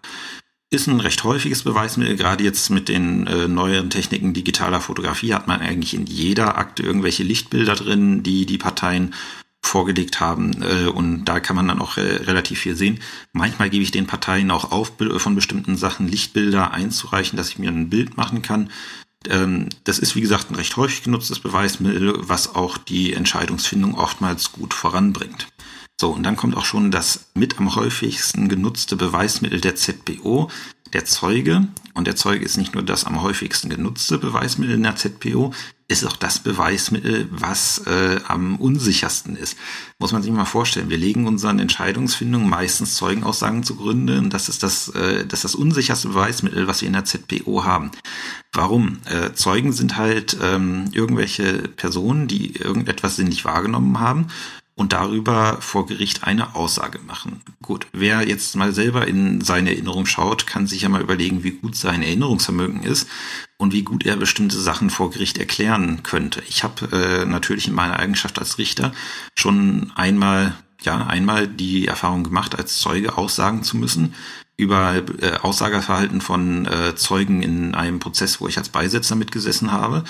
Ist ein recht häufiges Beweismittel, gerade jetzt mit den äh, neueren Techniken digitaler Fotografie hat man eigentlich in jeder Akte irgendwelche Lichtbilder drin, die die Parteien vorgelegt haben. Äh, und da kann man dann auch äh, relativ viel sehen. Manchmal gebe ich den Parteien auch auf, von bestimmten Sachen Lichtbilder einzureichen, dass ich mir ein Bild machen kann. Ähm, das ist, wie gesagt, ein recht häufig genutztes Beweismittel, was auch die Entscheidungsfindung oftmals gut voranbringt. So, und dann kommt auch schon das mit am häufigsten genutzte Beweismittel der ZBO, der Zeuge. Und der Zeuge ist nicht nur das am häufigsten genutzte Beweismittel in der ZPO, ist auch das Beweismittel, was äh, am unsichersten ist. Muss man sich mal vorstellen. Wir legen unseren Entscheidungsfindungen meistens Zeugenaussagen zugrunde und das ist das, äh, das ist das unsicherste Beweismittel, was wir in der ZPO haben. Warum? Äh, Zeugen sind halt ähm, irgendwelche Personen, die irgendetwas sinnlich wahrgenommen haben und darüber vor Gericht eine Aussage machen. Gut, wer jetzt mal selber in seine Erinnerung schaut, kann sich ja mal überlegen, wie gut sein Erinnerungsvermögen ist und wie gut er bestimmte Sachen vor Gericht erklären könnte. Ich habe äh, natürlich in meiner Eigenschaft als Richter schon einmal ja einmal die Erfahrung gemacht, als Zeuge aussagen zu müssen über äh, Aussageverhalten von äh, Zeugen in einem Prozess, wo ich als Beisitzer mitgesessen habe.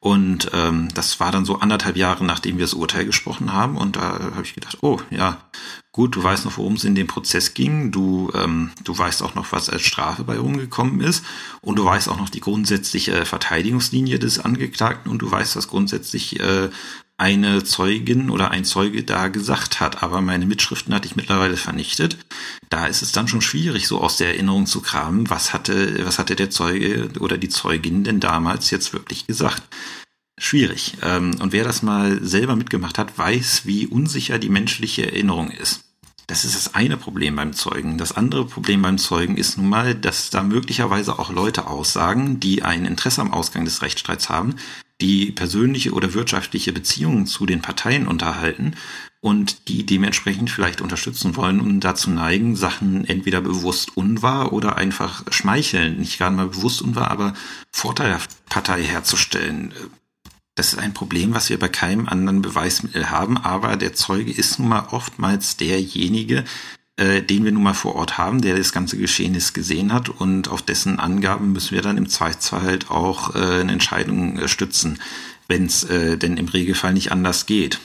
Und ähm, das war dann so anderthalb Jahre, nachdem wir das Urteil gesprochen haben. Und da habe ich gedacht, oh ja, gut, du weißt noch, worum es in dem Prozess ging. Du, ähm, du weißt auch noch, was als Strafe bei rumgekommen ist. Und du weißt auch noch die grundsätzliche Verteidigungslinie des Angeklagten. Und du weißt, was grundsätzlich äh, eine Zeugin oder ein Zeuge da gesagt hat, aber meine Mitschriften hatte ich mittlerweile vernichtet. Da ist es dann schon schwierig, so aus der Erinnerung zu kramen, was hatte, was hatte der Zeuge oder die Zeugin denn damals jetzt wirklich gesagt. Schwierig. Ähm, und wer das mal selber mitgemacht hat, weiß, wie unsicher die menschliche Erinnerung ist. Das ist das eine Problem beim Zeugen. Das andere Problem beim Zeugen ist nun mal, dass da möglicherweise auch Leute aussagen, die ein Interesse am Ausgang des Rechtsstreits haben, die persönliche oder wirtschaftliche Beziehungen zu den Parteien unterhalten und die dementsprechend vielleicht unterstützen wollen und dazu neigen, Sachen entweder bewusst unwahr oder einfach schmeicheln, nicht gerade mal bewusst unwahr, aber Vorteil der Partei herzustellen. Das ist ein Problem, was wir bei keinem anderen Beweismittel haben, aber der Zeuge ist nun mal oftmals derjenige, äh, den wir nun mal vor Ort haben, der das ganze Geschehnis gesehen hat und auf dessen Angaben müssen wir dann im Zweifelsfall halt auch äh, eine Entscheidung äh, stützen, wenn es äh, denn im Regelfall nicht anders geht.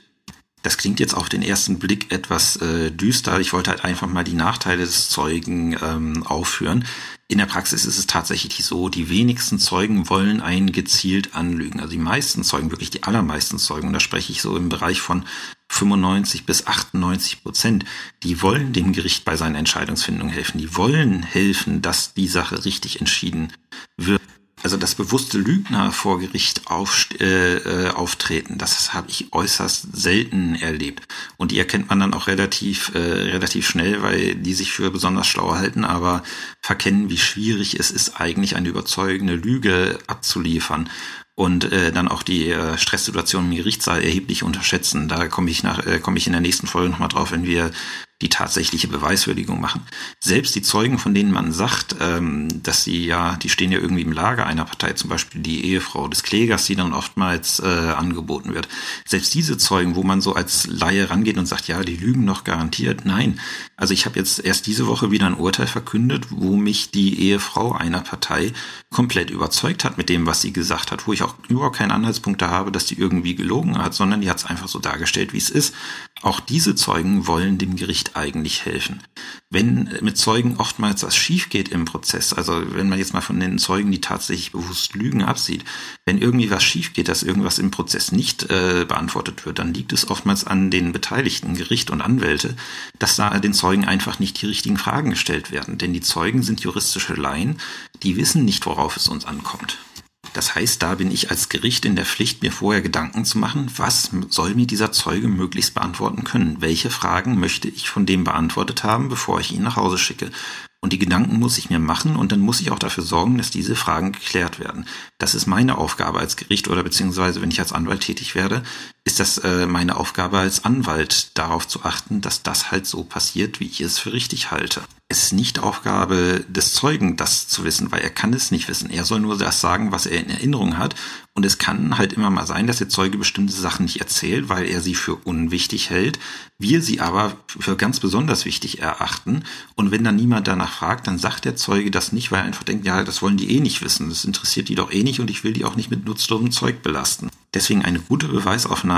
Das klingt jetzt auf den ersten Blick etwas äh, düster. Ich wollte halt einfach mal die Nachteile des Zeugen ähm, aufführen. In der Praxis ist es tatsächlich so, die wenigsten Zeugen wollen einen gezielt anlügen. Also die meisten Zeugen, wirklich die allermeisten Zeugen, und da spreche ich so im Bereich von 95 bis 98 Prozent, die wollen dem Gericht bei seiner Entscheidungsfindung helfen. Die wollen helfen, dass die Sache richtig entschieden wird also das bewusste Lügner vor Gericht auf, äh, äh, auftreten, das habe ich äußerst selten erlebt. Und die erkennt man dann auch relativ, äh, relativ schnell, weil die sich für besonders schlau halten, aber verkennen, wie schwierig es ist, eigentlich eine überzeugende Lüge abzuliefern und äh, dann auch die äh, Stresssituation im Gerichtssaal erheblich unterschätzen. Da komme ich nach, äh, komme ich in der nächsten Folge nochmal drauf, wenn wir die tatsächliche Beweiswürdigung machen. Selbst die Zeugen, von denen man sagt, ähm, dass sie ja, die stehen ja irgendwie im Lager einer Partei, zum Beispiel die Ehefrau des Klägers, die dann oftmals äh, angeboten wird. Selbst diese Zeugen, wo man so als Laie rangeht und sagt, ja, die lügen noch garantiert. Nein. Also ich habe jetzt erst diese Woche wieder ein Urteil verkündet, wo mich die Ehefrau einer Partei komplett überzeugt hat mit dem, was sie gesagt hat, wo ich auch überhaupt keine Anhaltspunkte habe, dass die irgendwie gelogen hat, sondern die hat es einfach so dargestellt, wie es ist. Auch diese Zeugen wollen dem Gericht eigentlich helfen. Wenn mit Zeugen oftmals was schief geht im Prozess, also wenn man jetzt mal von den Zeugen, die tatsächlich bewusst Lügen absieht, wenn irgendwie was schief geht, dass irgendwas im Prozess nicht äh, beantwortet wird, dann liegt es oftmals an den Beteiligten, Gericht und Anwälte, dass da den Zeugen einfach nicht die richtigen Fragen gestellt werden. Denn die Zeugen sind juristische Laien, die wissen nicht, worauf es uns ankommt. Das heißt, da bin ich als Gericht in der Pflicht, mir vorher Gedanken zu machen, was soll mir dieser Zeuge möglichst beantworten können? Welche Fragen möchte ich von dem beantwortet haben, bevor ich ihn nach Hause schicke? Und die Gedanken muss ich mir machen und dann muss ich auch dafür sorgen, dass diese Fragen geklärt werden. Das ist meine Aufgabe als Gericht oder beziehungsweise wenn ich als Anwalt tätig werde, ist das äh, meine Aufgabe als Anwalt darauf zu achten, dass das halt so passiert, wie ich es für richtig halte. Es ist nicht Aufgabe des Zeugen, das zu wissen, weil er kann es nicht wissen. Er soll nur das sagen, was er in Erinnerung hat. Und es kann halt immer mal sein, dass der Zeuge bestimmte Sachen nicht erzählt, weil er sie für unwichtig hält, wir sie aber für ganz besonders wichtig erachten. Und wenn dann niemand danach fragt, dann sagt der Zeuge das nicht, weil er einfach denkt, ja, das wollen die eh nicht wissen. Das interessiert die doch eh nicht und ich will die auch nicht mit nutzlosem Zeug belasten. Deswegen eine gute Beweisaufnahme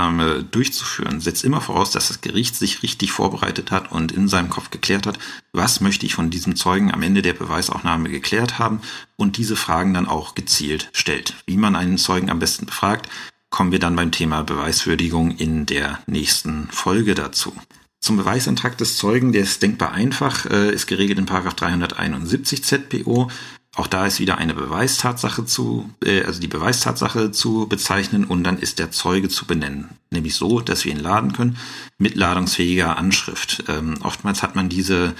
durchzuführen, setzt immer voraus, dass das Gericht sich richtig vorbereitet hat und in seinem Kopf geklärt hat, was möchte ich von diesem Zeugen am Ende der Beweisaufnahme geklärt haben und diese Fragen dann auch gezielt stellt. Wie man einen Zeugen am besten befragt, kommen wir dann beim Thema Beweiswürdigung in der nächsten Folge dazu. Zum Beweisantrag des Zeugen, der ist denkbar einfach, äh, ist geregelt in 371 ZPO. Auch da ist wieder eine Beweistatsache zu, äh, also die Beweistatsache zu bezeichnen und dann ist der Zeuge zu benennen. Nämlich so, dass wir ihn laden können mit ladungsfähiger Anschrift. Ähm, oftmals hat man diese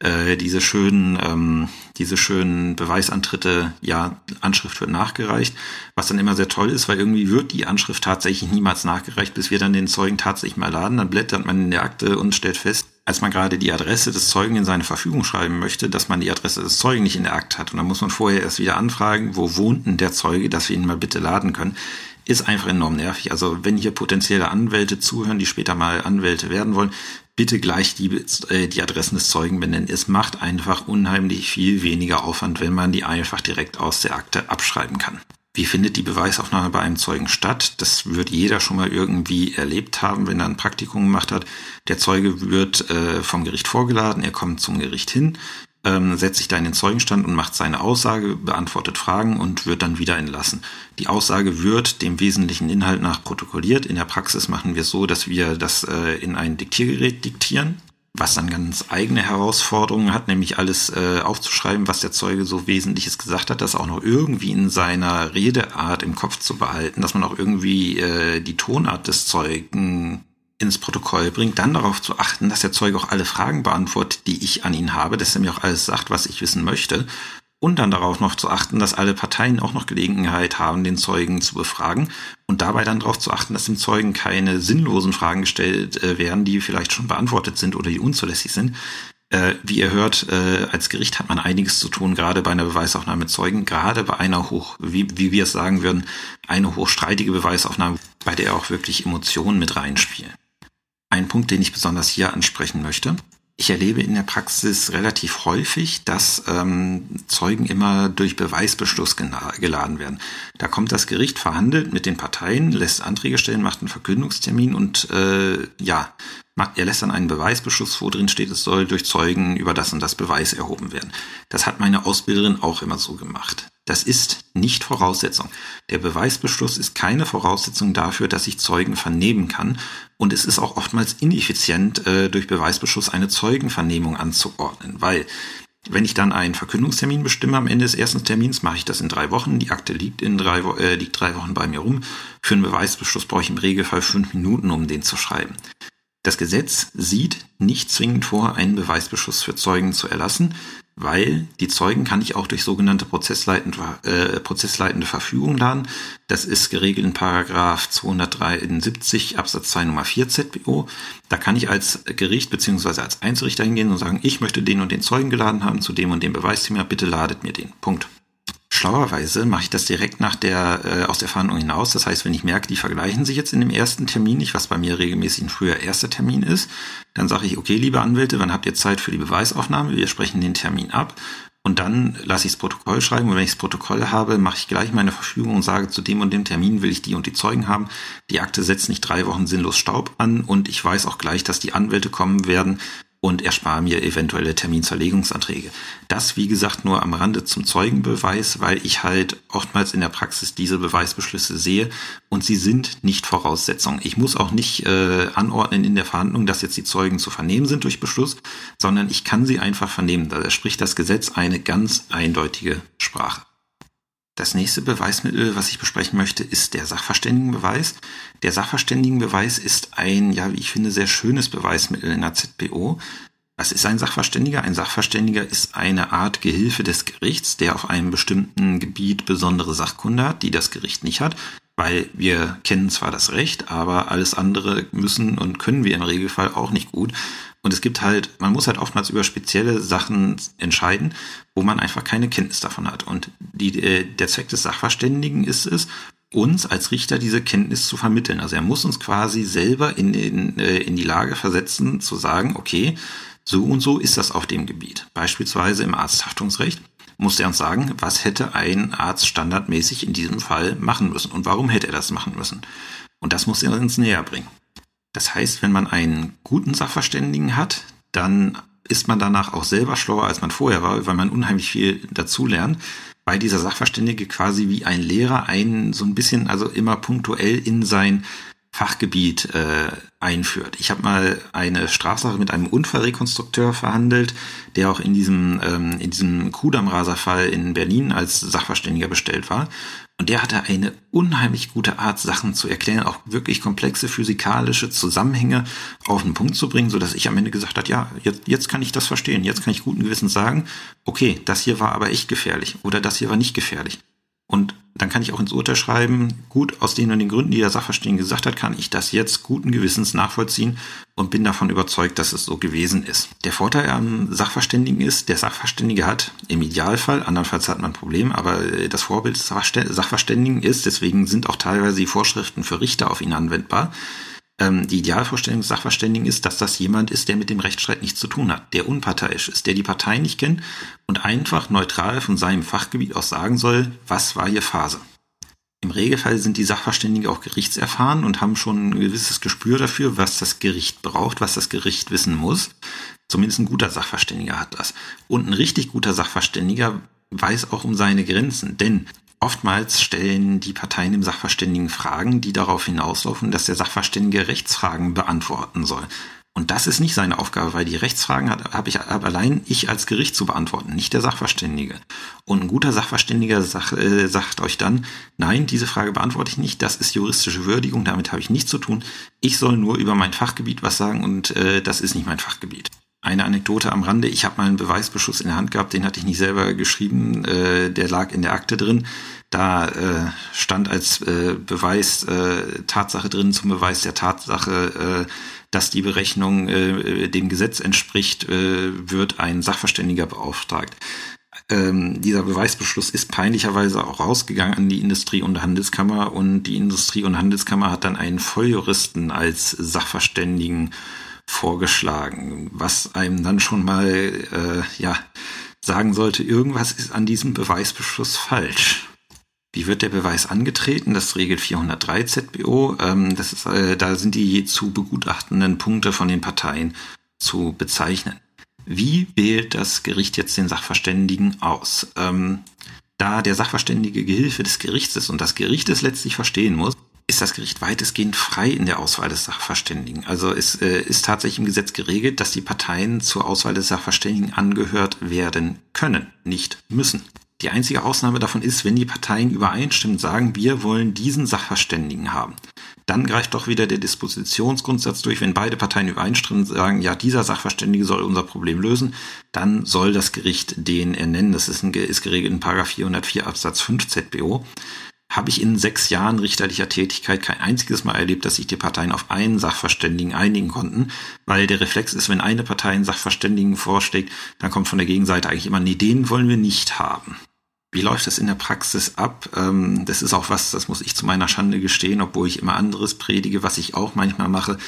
äh, diese schönen, ähm, diese schönen Beweisantritte, ja, Anschrift wird nachgereicht, was dann immer sehr toll ist, weil irgendwie wird die Anschrift tatsächlich niemals nachgereicht, bis wir dann den Zeugen tatsächlich mal laden, dann blättert man in der Akte und stellt fest, als man gerade die Adresse des Zeugen in seine Verfügung schreiben möchte, dass man die Adresse des Zeugen nicht in der Akte hat. Und dann muss man vorher erst wieder anfragen, wo wohnt denn der Zeuge, dass wir ihn mal bitte laden können. Ist einfach enorm nervig. Also wenn hier potenzielle Anwälte zuhören, die später mal Anwälte werden wollen, bitte gleich die, äh, die Adressen des Zeugen benennen. Es macht einfach unheimlich viel weniger Aufwand, wenn man die einfach direkt aus der Akte abschreiben kann. Wie findet die Beweisaufnahme bei einem Zeugen statt? Das wird jeder schon mal irgendwie erlebt haben, wenn er ein Praktikum gemacht hat. Der Zeuge wird äh, vom Gericht vorgeladen, er kommt zum Gericht hin, ähm, setzt sich da in den Zeugenstand und macht seine Aussage, beantwortet Fragen und wird dann wieder entlassen. Die Aussage wird dem wesentlichen Inhalt nach protokolliert. In der Praxis machen wir es so, dass wir das äh, in ein Diktiergerät diktieren was dann ganz eigene Herausforderungen hat, nämlich alles äh, aufzuschreiben, was der Zeuge so Wesentliches gesagt hat, das auch noch irgendwie in seiner Redeart im Kopf zu behalten, dass man auch irgendwie äh, die Tonart des Zeugen ins Protokoll bringt, dann darauf zu achten, dass der Zeuge auch alle Fragen beantwortet, die ich an ihn habe, dass er mir auch alles sagt, was ich wissen möchte und dann darauf noch zu achten, dass alle Parteien auch noch Gelegenheit haben, den Zeugen zu befragen und dabei dann darauf zu achten, dass dem Zeugen keine sinnlosen Fragen gestellt äh, werden, die vielleicht schon beantwortet sind oder die unzulässig sind. Äh, wie ihr hört, äh, als Gericht hat man einiges zu tun, gerade bei einer Beweisaufnahme mit Zeugen, gerade bei einer hoch, wie, wie wir es sagen würden, eine hochstreitige Beweisaufnahme, bei der auch wirklich Emotionen mit reinspielen. Ein Punkt, den ich besonders hier ansprechen möchte, ich erlebe in der Praxis relativ häufig, dass ähm, Zeugen immer durch Beweisbeschluss geladen werden. Da kommt das Gericht, verhandelt mit den Parteien, lässt Anträge stellen, macht einen Verkündungstermin und äh, ja, er lässt dann einen Beweisbeschluss, wo drin steht, es soll durch Zeugen über das und das Beweis erhoben werden. Das hat meine Ausbilderin auch immer so gemacht. Das ist nicht Voraussetzung. Der Beweisbeschluss ist keine Voraussetzung dafür, dass ich Zeugen vernehmen kann. Und es ist auch oftmals ineffizient, äh, durch Beweisbeschluss eine Zeugenvernehmung anzuordnen, weil wenn ich dann einen Verkündungstermin bestimme am Ende des ersten Termins, mache ich das in drei Wochen. Die Akte liegt in drei, äh, liegt drei Wochen bei mir rum. Für einen Beweisbeschluss brauche ich im Regelfall fünf Minuten, um den zu schreiben. Das Gesetz sieht nicht zwingend vor, einen Beweisbeschluss für Zeugen zu erlassen weil die Zeugen kann ich auch durch sogenannte prozessleitende, äh, prozessleitende Verfügung laden. Das ist geregelt in Paragraph 273 Absatz 2 Nummer 4 ZBO. Da kann ich als Gericht beziehungsweise als Einzelrichter hingehen und sagen, ich möchte den und den Zeugen geladen haben zu dem und dem Beweisthema, bitte ladet mir den. Punkt. Schlauerweise mache ich das direkt nach der, äh, aus der Verhandlung hinaus. Das heißt, wenn ich merke, die vergleichen sich jetzt in dem ersten Termin nicht, was bei mir regelmäßig ein früher erster Termin ist, dann sage ich, okay, liebe Anwälte, wann habt ihr Zeit für die Beweisaufnahme? Wir sprechen den Termin ab. Und dann lasse ich das Protokoll schreiben und wenn ich das Protokoll habe, mache ich gleich meine Verfügung und sage, zu dem und dem Termin will ich die und die Zeugen haben. Die Akte setzt nicht drei Wochen sinnlos Staub an und ich weiß auch gleich, dass die Anwälte kommen werden und erspare mir eventuelle Terminzerlegungsanträge. Das, wie gesagt, nur am Rande zum Zeugenbeweis, weil ich halt oftmals in der Praxis diese Beweisbeschlüsse sehe und sie sind nicht Voraussetzung. Ich muss auch nicht äh, anordnen in der Verhandlung, dass jetzt die Zeugen zu vernehmen sind durch Beschluss, sondern ich kann sie einfach vernehmen. Da spricht das Gesetz eine ganz eindeutige Sprache. Das nächste Beweismittel, was ich besprechen möchte, ist der Sachverständigenbeweis. Der Sachverständigenbeweis ist ein, ja, wie ich finde, sehr schönes Beweismittel in der ZBO. Was ist ein Sachverständiger? Ein Sachverständiger ist eine Art Gehilfe des Gerichts, der auf einem bestimmten Gebiet besondere Sachkunde hat, die das Gericht nicht hat, weil wir kennen zwar das Recht, aber alles andere müssen und können wir im Regelfall auch nicht gut. Und es gibt halt, man muss halt oftmals über spezielle Sachen entscheiden, wo man einfach keine Kenntnis davon hat. Und die, äh, der Zweck des Sachverständigen ist es, uns als Richter diese Kenntnis zu vermitteln. Also er muss uns quasi selber in, in, äh, in die Lage versetzen, zu sagen, okay, so und so ist das auf dem Gebiet. Beispielsweise im Arzthaftungsrecht muss er uns sagen, was hätte ein Arzt standardmäßig in diesem Fall machen müssen und warum hätte er das machen müssen. Und das muss er uns näher bringen. Das heißt, wenn man einen guten Sachverständigen hat, dann ist man danach auch selber schlauer, als man vorher war, weil man unheimlich viel dazulernt, weil dieser Sachverständige quasi wie ein Lehrer einen so ein bisschen, also immer punktuell in sein Fachgebiet äh, einführt. Ich habe mal eine Strafsache mit einem Unfallrekonstrukteur verhandelt, der auch in diesem ähm, in diesem Kudammraser-Fall in Berlin als Sachverständiger bestellt war. Und der hatte eine unheimlich gute Art, Sachen zu erklären, auch wirklich komplexe physikalische Zusammenhänge auf den Punkt zu bringen, so dass ich am Ende gesagt habe, ja, jetzt, jetzt kann ich das verstehen, jetzt kann ich guten Gewissens sagen, okay, das hier war aber echt gefährlich oder das hier war nicht gefährlich. Und dann kann ich auch ins Urteil schreiben, gut, aus den und den Gründen, die der Sachverständige gesagt hat, kann ich das jetzt guten Gewissens nachvollziehen und bin davon überzeugt, dass es so gewesen ist. Der Vorteil am Sachverständigen ist, der Sachverständige hat im Idealfall, andernfalls hat man ein Problem, aber das Vorbild des Sachverständigen ist, deswegen sind auch teilweise die Vorschriften für Richter auf ihn anwendbar, ähm, die Idealvorstellung des Sachverständigen ist, dass das jemand ist, der mit dem Rechtsstreit nichts zu tun hat, der unparteiisch ist, der die Partei nicht kennt und einfach neutral von seinem Fachgebiet aus sagen soll, was war hier Phase. Im Regelfall sind die Sachverständigen auch gerichtserfahren und haben schon ein gewisses Gespür dafür, was das Gericht braucht, was das Gericht wissen muss. Zumindest ein guter Sachverständiger hat das. Und ein richtig guter Sachverständiger weiß auch um seine Grenzen. Denn Oftmals stellen die Parteien dem Sachverständigen Fragen, die darauf hinauslaufen, dass der Sachverständige Rechtsfragen beantworten soll. Und das ist nicht seine Aufgabe, weil die Rechtsfragen habe ich hab allein ich als Gericht zu beantworten, nicht der Sachverständige. Und ein guter Sachverständiger sag, äh, sagt euch dann, nein, diese Frage beantworte ich nicht, das ist juristische Würdigung, damit habe ich nichts zu tun. Ich soll nur über mein Fachgebiet was sagen und äh, das ist nicht mein Fachgebiet. Eine Anekdote am Rande, ich habe mal einen Beweisbeschuss in der Hand gehabt, den hatte ich nicht selber geschrieben, äh, der lag in der Akte drin. Da äh, stand als äh, Beweis äh, Tatsache drin zum Beweis der Tatsache, äh, dass die Berechnung äh, dem Gesetz entspricht, äh, wird ein Sachverständiger beauftragt. Ähm, dieser Beweisbeschluss ist peinlicherweise auch rausgegangen an die Industrie- und Handelskammer und die Industrie- und Handelskammer hat dann einen Volljuristen als Sachverständigen vorgeschlagen, was einem dann schon mal äh, ja sagen sollte, irgendwas ist an diesem Beweisbeschluss falsch. Wie wird der Beweis angetreten? Das regelt 403 ZBO. Ähm, das ist, äh, da sind die zu begutachtenden Punkte von den Parteien zu bezeichnen. Wie wählt das Gericht jetzt den Sachverständigen aus? Ähm, da der Sachverständige Gehilfe des Gerichts ist und das Gericht es letztlich verstehen muss, ist das Gericht weitestgehend frei in der Auswahl des Sachverständigen. Also es äh, ist tatsächlich im Gesetz geregelt, dass die Parteien zur Auswahl des Sachverständigen angehört werden können, nicht müssen. Die einzige Ausnahme davon ist, wenn die Parteien übereinstimmend sagen, wir wollen diesen Sachverständigen haben. Dann greift doch wieder der Dispositionsgrundsatz durch. Wenn beide Parteien übereinstimmend sagen, ja, dieser Sachverständige soll unser Problem lösen, dann soll das Gericht den ernennen. Das ist, ein, ist geregelt in 404 Absatz 5 ZBO habe ich in sechs Jahren richterlicher Tätigkeit kein einziges Mal erlebt, dass sich die Parteien auf einen Sachverständigen einigen konnten, weil der Reflex ist, wenn eine Partei einen Sachverständigen vorschlägt, dann kommt von der Gegenseite eigentlich immer, nee, den wollen wir nicht haben. Wie läuft das in der Praxis ab? Ähm, das ist auch was, das muss ich zu meiner Schande gestehen, obwohl ich immer anderes predige, was ich auch manchmal mache.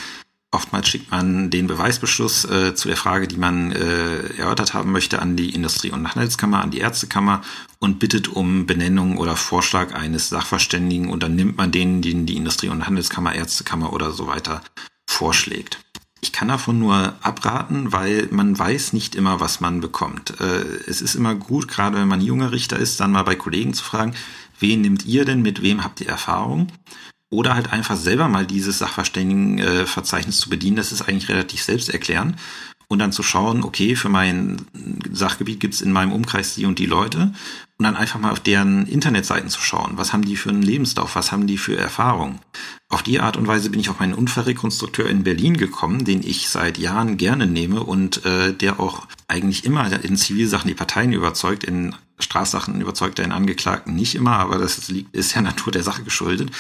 Oftmals schickt man den Beweisbeschluss äh, zu der Frage, die man äh, erörtert haben möchte, an die Industrie- und Handelskammer, an die Ärztekammer und bittet um Benennung oder Vorschlag eines Sachverständigen und dann nimmt man den, den die Industrie- und Handelskammer, Ärztekammer oder so weiter vorschlägt. Ich kann davon nur abraten, weil man weiß nicht immer, was man bekommt. Äh, es ist immer gut, gerade wenn man junger Richter ist, dann mal bei Kollegen zu fragen, wen nimmt ihr denn, mit wem habt ihr Erfahrung? Oder halt einfach selber mal dieses Sachverständigenverzeichnis zu bedienen, das ist eigentlich relativ selbsterklärend. Und dann zu schauen, okay, für mein Sachgebiet gibt es in meinem Umkreis die und die Leute. Und dann einfach mal auf deren Internetseiten zu schauen. Was haben die für einen Lebenslauf? Was haben die für Erfahrungen? Auf die Art und Weise bin ich auf meinen Unfallrekonstrukteur in Berlin gekommen, den ich seit Jahren gerne nehme und äh, der auch eigentlich immer in Zivilsachen die Parteien überzeugt, in Strafsachen überzeugt er den Angeklagten nicht immer, aber das ist, ist ja Natur der Sache geschuldet.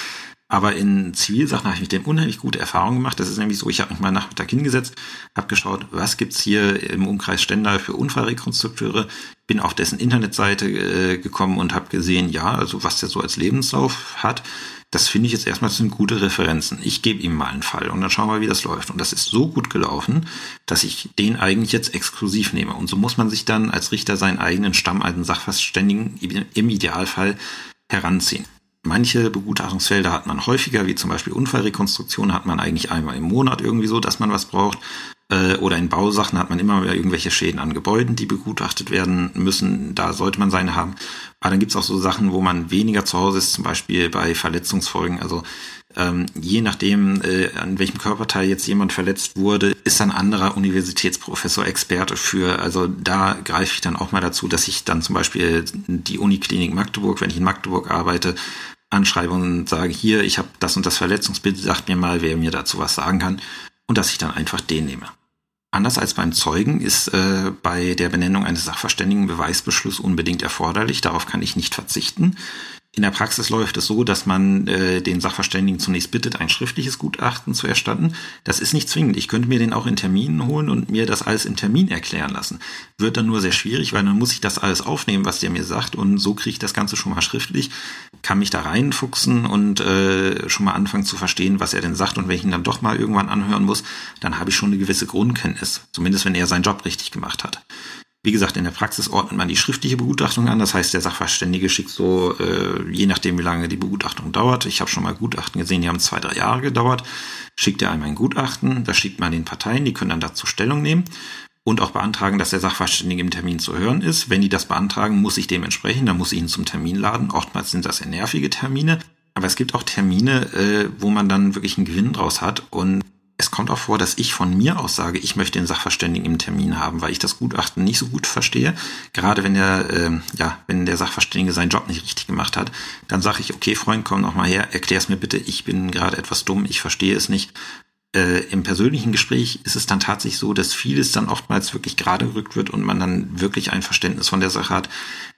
Aber in Zivilsachen habe ich mit dem unheimlich gute Erfahrungen gemacht. Das ist nämlich so, ich habe mich mal Nachmittag hingesetzt, habe geschaut, was gibt's hier im Umkreis Stendal für Unfallrekonstrukteure, bin auf dessen Internetseite äh, gekommen und habe gesehen, ja, also was der so als Lebenslauf hat, das finde ich jetzt erstmal sind gute Referenzen. Ich gebe ihm mal einen Fall und dann schauen wir, wie das läuft. Und das ist so gut gelaufen, dass ich den eigentlich jetzt exklusiv nehme. Und so muss man sich dann als Richter seinen eigenen Stamm, alten Sachverständigen im Idealfall heranziehen. Manche Begutachtungsfelder hat man häufiger, wie zum Beispiel Unfallrekonstruktion hat man eigentlich einmal im Monat irgendwie so, dass man was braucht. Äh, oder in Bausachen hat man immer wieder irgendwelche Schäden an Gebäuden, die begutachtet werden müssen. Da sollte man seine haben. Aber dann gibt's auch so Sachen, wo man weniger zu Hause ist, zum Beispiel bei Verletzungsfolgen. Also ähm, je nachdem, äh, an welchem Körperteil jetzt jemand verletzt wurde, ist ein anderer Universitätsprofessor Experte für. Also da greife ich dann auch mal dazu, dass ich dann zum Beispiel die Uniklinik Magdeburg, wenn ich in Magdeburg arbeite, anschreibe und sage, hier, ich habe das und das Verletzungsbild, sagt mir mal, wer mir dazu was sagen kann und dass ich dann einfach den nehme. Anders als beim Zeugen ist äh, bei der Benennung eines Sachverständigen Beweisbeschluss unbedingt erforderlich. Darauf kann ich nicht verzichten. In der Praxis läuft es so, dass man äh, den Sachverständigen zunächst bittet, ein schriftliches Gutachten zu erstatten. Das ist nicht zwingend. Ich könnte mir den auch in Terminen holen und mir das alles im Termin erklären lassen. Wird dann nur sehr schwierig, weil dann muss ich das alles aufnehmen, was der mir sagt und so kriege ich das Ganze schon mal schriftlich, kann mich da reinfuchsen und äh, schon mal anfangen zu verstehen, was er denn sagt und wenn ich ihn dann doch mal irgendwann anhören muss, dann habe ich schon eine gewisse Grundkenntnis, zumindest wenn er seinen Job richtig gemacht hat. Wie gesagt, in der Praxis ordnet man die schriftliche Begutachtung an. Das heißt, der Sachverständige schickt so, äh, je nachdem, wie lange die Begutachtung dauert. Ich habe schon mal Gutachten gesehen, die haben zwei, drei Jahre gedauert. Schickt er einmal ein Gutachten, das schickt man den Parteien, die können dann dazu Stellung nehmen und auch beantragen, dass der Sachverständige im Termin zu hören ist. Wenn die das beantragen, muss ich dementsprechend, dann muss ich ihn zum Termin laden. Oftmals sind das sehr nervige Termine. Aber es gibt auch Termine, äh, wo man dann wirklich einen Gewinn draus hat und es kommt auch vor, dass ich von mir aus sage, ich möchte den Sachverständigen im Termin haben, weil ich das Gutachten nicht so gut verstehe. Gerade wenn der, äh, ja, wenn der Sachverständige seinen Job nicht richtig gemacht hat, dann sage ich, okay, Freund, komm noch mal her, erklär es mir bitte, ich bin gerade etwas dumm, ich verstehe es nicht. Äh, Im persönlichen Gespräch ist es dann tatsächlich so, dass vieles dann oftmals wirklich gerade gerückt wird und man dann wirklich ein Verständnis von der Sache hat.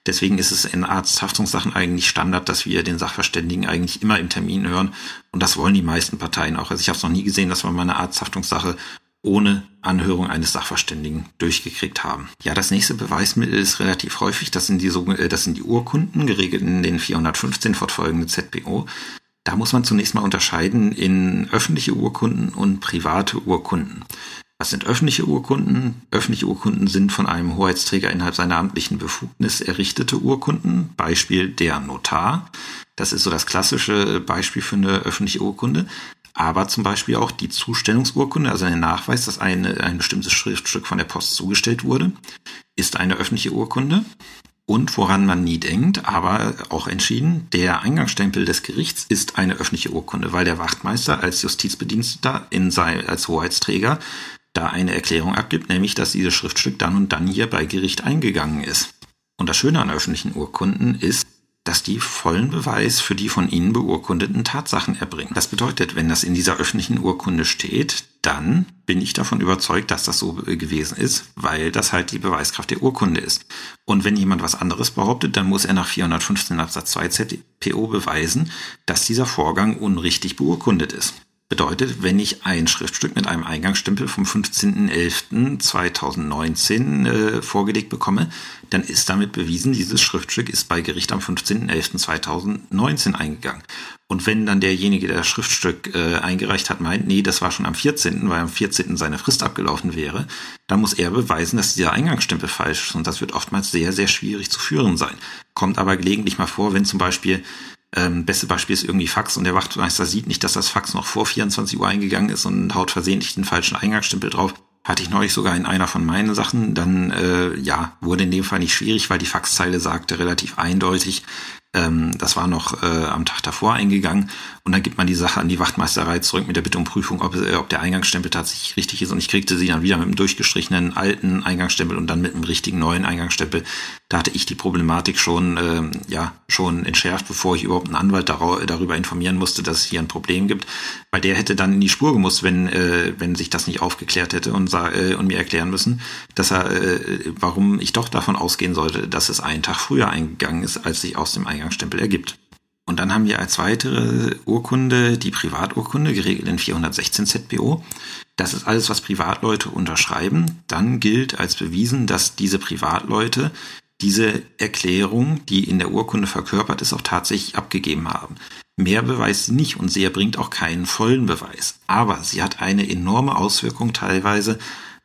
Deswegen ist es in Arzthaftungssachen eigentlich Standard, dass wir den Sachverständigen eigentlich immer im Termin hören. Und das wollen die meisten Parteien auch. Also ich habe es noch nie gesehen, dass wir mal eine Arzthaftungssache ohne Anhörung eines Sachverständigen durchgekriegt haben. Ja, das nächste Beweismittel ist relativ häufig. Das sind die, äh, das sind die Urkunden, geregelt in den 415 fortfolgenden ZPO. Da muss man zunächst mal unterscheiden in öffentliche Urkunden und private Urkunden. Was sind öffentliche Urkunden? Öffentliche Urkunden sind von einem Hoheitsträger innerhalb seiner amtlichen Befugnis errichtete Urkunden. Beispiel der Notar. Das ist so das klassische Beispiel für eine öffentliche Urkunde aber zum Beispiel auch die Zustellungsurkunde, also der Nachweis, dass eine, ein bestimmtes Schriftstück von der Post zugestellt wurde, ist eine öffentliche Urkunde. Und woran man nie denkt, aber auch entschieden, der Eingangsstempel des Gerichts ist eine öffentliche Urkunde, weil der Wachtmeister als Justizbediensteter in sein, als Hoheitsträger da eine Erklärung abgibt, nämlich, dass dieses Schriftstück dann und dann hier bei Gericht eingegangen ist. Und das Schöne an öffentlichen Urkunden ist, dass die vollen Beweis für die von ihnen beurkundeten Tatsachen erbringen. Das bedeutet, wenn das in dieser öffentlichen Urkunde steht, dann bin ich davon überzeugt, dass das so gewesen ist, weil das halt die Beweiskraft der Urkunde ist. Und wenn jemand was anderes behauptet, dann muss er nach 415 Absatz 2 ZPO beweisen, dass dieser Vorgang unrichtig beurkundet ist. Bedeutet, wenn ich ein Schriftstück mit einem Eingangsstempel vom 15.11.2019 äh, vorgelegt bekomme, dann ist damit bewiesen, dieses Schriftstück ist bei Gericht am 15.11.2019 eingegangen. Und wenn dann derjenige, der das Schriftstück äh, eingereicht hat, meint, nee, das war schon am 14., weil am 14. seine Frist abgelaufen wäre, dann muss er beweisen, dass dieser Eingangsstempel falsch ist. Und das wird oftmals sehr, sehr schwierig zu führen sein. Kommt aber gelegentlich mal vor, wenn zum Beispiel ähm, beste Beispiel ist irgendwie Fax und der Wachtmeister sieht nicht, dass das Fax noch vor 24 Uhr eingegangen ist und haut versehentlich den falschen Eingangsstempel drauf. Hatte ich neulich sogar in einer von meinen Sachen. Dann äh, ja, wurde in dem Fall nicht schwierig, weil die Faxzeile sagte relativ eindeutig, ähm, das war noch äh, am Tag davor eingegangen. Und dann gibt man die Sache an die Wachtmeisterei zurück mit der Bitte um Prüfung, ob, äh, ob der Eingangsstempel tatsächlich richtig ist. Und ich kriegte sie dann wieder mit einem durchgestrichenen alten Eingangsstempel und dann mit einem richtigen neuen Eingangsstempel. Da hatte ich die Problematik schon, äh, ja, schon entschärft, bevor ich überhaupt einen Anwalt darüber informieren musste, dass es hier ein Problem gibt. Weil der hätte dann in die Spur gemusst, wenn, äh, wenn sich das nicht aufgeklärt hätte und, äh, und mir erklären müssen, dass er, äh, warum ich doch davon ausgehen sollte, dass es einen Tag früher eingegangen ist, als sich aus dem Eingangsstempel ergibt. Und dann haben wir als weitere Urkunde die Privaturkunde, geregelt in 416 ZBO. Das ist alles, was Privatleute unterschreiben. Dann gilt als bewiesen, dass diese Privatleute diese Erklärung, die in der Urkunde verkörpert ist, auch tatsächlich abgegeben haben. Mehr beweist sie nicht und sie erbringt auch keinen vollen Beweis. Aber sie hat eine enorme Auswirkung teilweise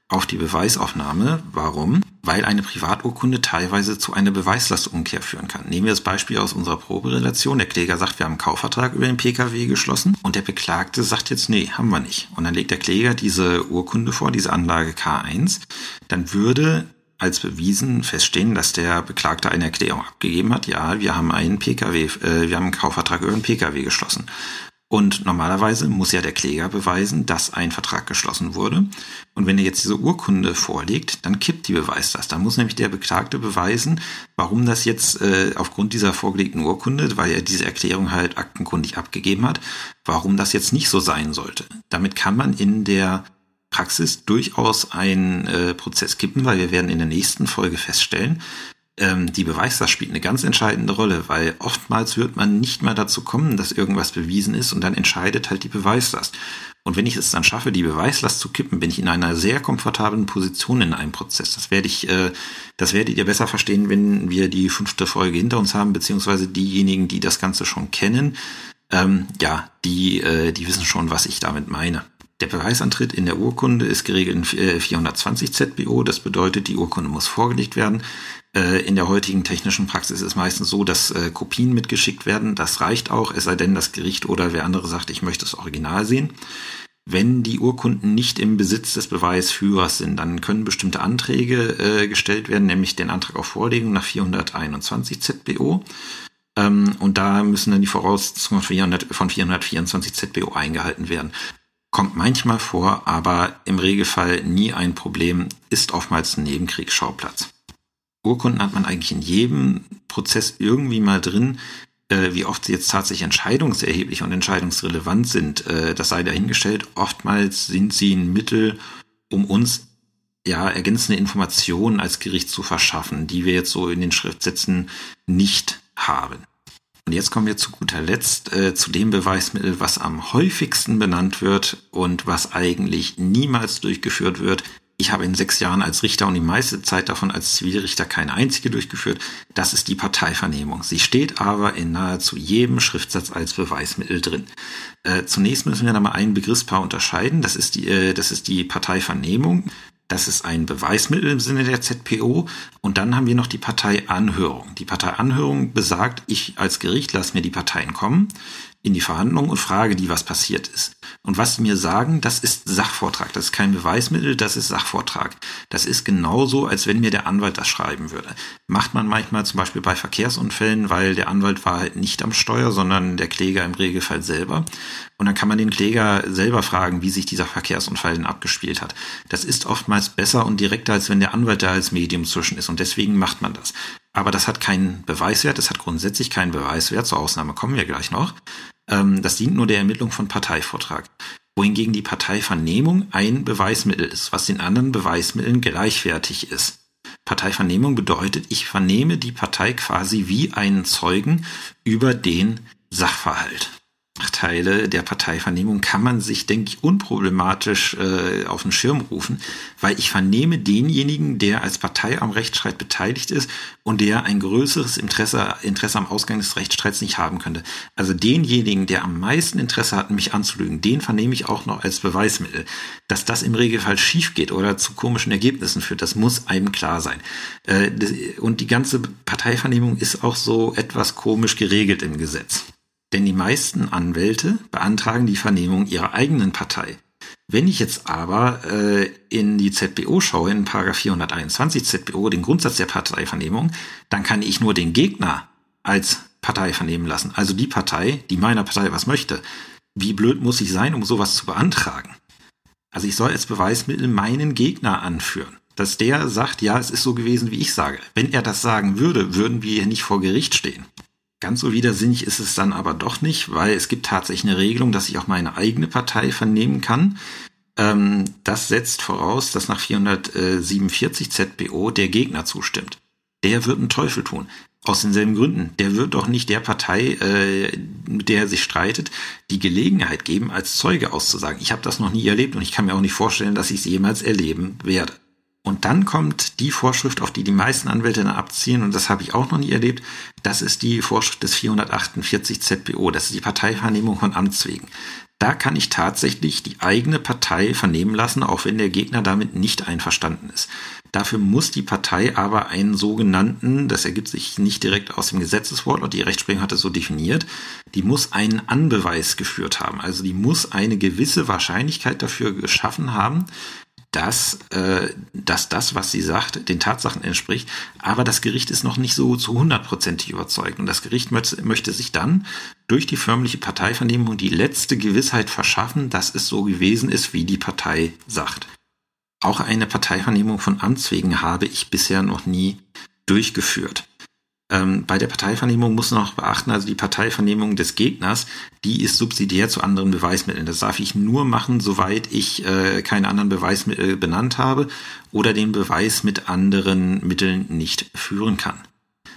auf die Beweisaufnahme. Warum? Weil eine Privaturkunde teilweise zu einer Beweislastumkehr führen kann. Nehmen wir das Beispiel aus unserer Proberelation. Der Kläger sagt, wir haben einen Kaufvertrag über den Pkw geschlossen und der Beklagte sagt jetzt, nee, haben wir nicht. Und dann legt der Kläger diese Urkunde vor, diese Anlage K1. Dann würde als bewiesen feststehen, dass der Beklagte eine Erklärung abgegeben hat. Ja, wir haben einen Pkw, äh, wir haben einen Kaufvertrag über einen Pkw geschlossen. Und normalerweise muss ja der Kläger beweisen, dass ein Vertrag geschlossen wurde. Und wenn er jetzt diese Urkunde vorlegt, dann kippt die Beweislast. Dann muss nämlich der Beklagte beweisen, warum das jetzt äh, aufgrund dieser vorgelegten Urkunde, weil er diese Erklärung halt aktenkundig abgegeben hat, warum das jetzt nicht so sein sollte. Damit kann man in der Praxis durchaus einen äh, Prozess kippen, weil wir werden in der nächsten Folge feststellen, die Beweislast spielt eine ganz entscheidende Rolle, weil oftmals wird man nicht mal dazu kommen, dass irgendwas bewiesen ist und dann entscheidet halt die Beweislast. Und wenn ich es dann schaffe, die Beweislast zu kippen, bin ich in einer sehr komfortablen Position in einem Prozess. Das werde ich, äh, das werdet ihr besser verstehen, wenn wir die fünfte Folge hinter uns haben, beziehungsweise diejenigen, die das Ganze schon kennen, ähm, ja, die, äh, die wissen schon, was ich damit meine. Der Beweisantritt in der Urkunde ist geregelt in 420 äh, ZBO. Das bedeutet, die Urkunde muss vorgelegt werden. Äh, in der heutigen technischen Praxis ist es meistens so, dass äh, Kopien mitgeschickt werden. Das reicht auch, es sei denn, das Gericht oder wer andere sagt, ich möchte das Original sehen. Wenn die Urkunden nicht im Besitz des Beweisführers sind, dann können bestimmte Anträge gestellt werden, nämlich den Antrag auf Vorlegung nach 421 ZBO. Ähm, und da müssen dann die Voraussetzungen von, 400, von 424 ZBO eingehalten werden. Kommt manchmal vor, aber im Regelfall nie ein Problem, ist oftmals ein Nebenkriegsschauplatz. Urkunden hat man eigentlich in jedem Prozess irgendwie mal drin. Äh, wie oft sie jetzt tatsächlich entscheidungserheblich und entscheidungsrelevant sind, äh, das sei dahingestellt. Oftmals sind sie ein Mittel, um uns ja ergänzende Informationen als Gericht zu verschaffen, die wir jetzt so in den Schriftsätzen nicht haben. Und jetzt kommen wir zu guter Letzt äh, zu dem Beweismittel, was am häufigsten benannt wird und was eigentlich niemals durchgeführt wird. Ich habe in sechs Jahren als Richter und die meiste Zeit davon als Zivilrichter keine einzige durchgeführt. Das ist die Parteivernehmung. Sie steht aber in nahezu jedem Schriftsatz als Beweismittel drin. Äh, zunächst müssen wir da mal ein Begriffspaar unterscheiden. Das ist die, äh, das ist die Parteivernehmung. Das ist ein Beweismittel im Sinne der ZPO. Und dann haben wir noch die Parteianhörung. Die Parteianhörung besagt, ich als Gericht lasse mir die Parteien kommen in die Verhandlungen und frage die, was passiert ist. Und was sie mir sagen, das ist Sachvortrag. Das ist kein Beweismittel, das ist Sachvortrag. Das ist genauso, als wenn mir der Anwalt das schreiben würde. Macht man manchmal zum Beispiel bei Verkehrsunfällen, weil der Anwalt war halt nicht am Steuer, sondern der Kläger im Regelfall selber. Und dann kann man den Kläger selber fragen, wie sich dieser Verkehrsunfall denn abgespielt hat. Das ist oftmals besser und direkter, als wenn der Anwalt da als Medium zwischen ist. Und deswegen macht man das. Aber das hat keinen Beweiswert, es hat grundsätzlich keinen Beweiswert, zur Ausnahme kommen wir gleich noch. Ähm, das dient nur der Ermittlung von Parteivortrag. Wohingegen die Parteivernehmung ein Beweismittel ist, was den anderen Beweismitteln gleichwertig ist. Parteivernehmung bedeutet, ich vernehme die Partei quasi wie einen Zeugen über den Sachverhalt. Nachteile der Parteivernehmung kann man sich, denke ich, unproblematisch äh, auf den Schirm rufen, weil ich vernehme denjenigen, der als Partei am Rechtsstreit beteiligt ist und der ein größeres Interesse, Interesse am Ausgang des Rechtsstreits nicht haben könnte. Also denjenigen, der am meisten Interesse hat, mich anzulügen, den vernehme ich auch noch als Beweismittel. Dass das im Regelfall schief geht oder zu komischen Ergebnissen führt, das muss einem klar sein. Äh, und die ganze Parteivernehmung ist auch so etwas komisch geregelt im Gesetz. Denn die meisten Anwälte beantragen die Vernehmung ihrer eigenen Partei. Wenn ich jetzt aber äh, in die ZBO schaue, in 421 ZBO, den Grundsatz der Parteivernehmung, dann kann ich nur den Gegner als Partei vernehmen lassen. Also die Partei, die meiner Partei was möchte. Wie blöd muss ich sein, um sowas zu beantragen? Also ich soll als Beweismittel meinen Gegner anführen. Dass der sagt, ja, es ist so gewesen, wie ich sage. Wenn er das sagen würde, würden wir hier nicht vor Gericht stehen. Ganz so widersinnig ist es dann aber doch nicht, weil es gibt tatsächlich eine Regelung, dass ich auch meine eigene Partei vernehmen kann. Ähm, das setzt voraus, dass nach 447 ZBO der Gegner zustimmt. Der wird einen Teufel tun. Aus denselben Gründen. Der wird doch nicht der Partei, äh, mit der er sich streitet, die Gelegenheit geben, als Zeuge auszusagen. Ich habe das noch nie erlebt und ich kann mir auch nicht vorstellen, dass ich es jemals erleben werde. Und dann kommt die Vorschrift, auf die die meisten Anwälte dann abziehen, und das habe ich auch noch nie erlebt, das ist die Vorschrift des 448 ZBO, das ist die Parteivernehmung von Amts wegen. Da kann ich tatsächlich die eigene Partei vernehmen lassen, auch wenn der Gegner damit nicht einverstanden ist. Dafür muss die Partei aber einen sogenannten, das ergibt sich nicht direkt aus dem Gesetzeswort und die Rechtsprechung hat es so definiert, die muss einen Anbeweis geführt haben. Also die muss eine gewisse Wahrscheinlichkeit dafür geschaffen haben, dass, äh, dass das, was sie sagt, den Tatsachen entspricht. Aber das Gericht ist noch nicht so zu hundertprozentig überzeugt. Und das Gericht möchte, sich dann durch die förmliche Parteivernehmung die letzte Gewissheit verschaffen, dass es so gewesen ist, wie die Partei sagt. Auch eine Parteivernehmung von Amts wegen habe ich bisher noch nie durchgeführt. Ähm, bei der Parteivernehmung muss man noch beachten, also die Parteivernehmung des Gegners, die ist subsidiär zu anderen Beweismitteln. Das darf ich nur machen, soweit ich äh, keine anderen Beweismittel benannt habe oder den Beweis mit anderen Mitteln nicht führen kann.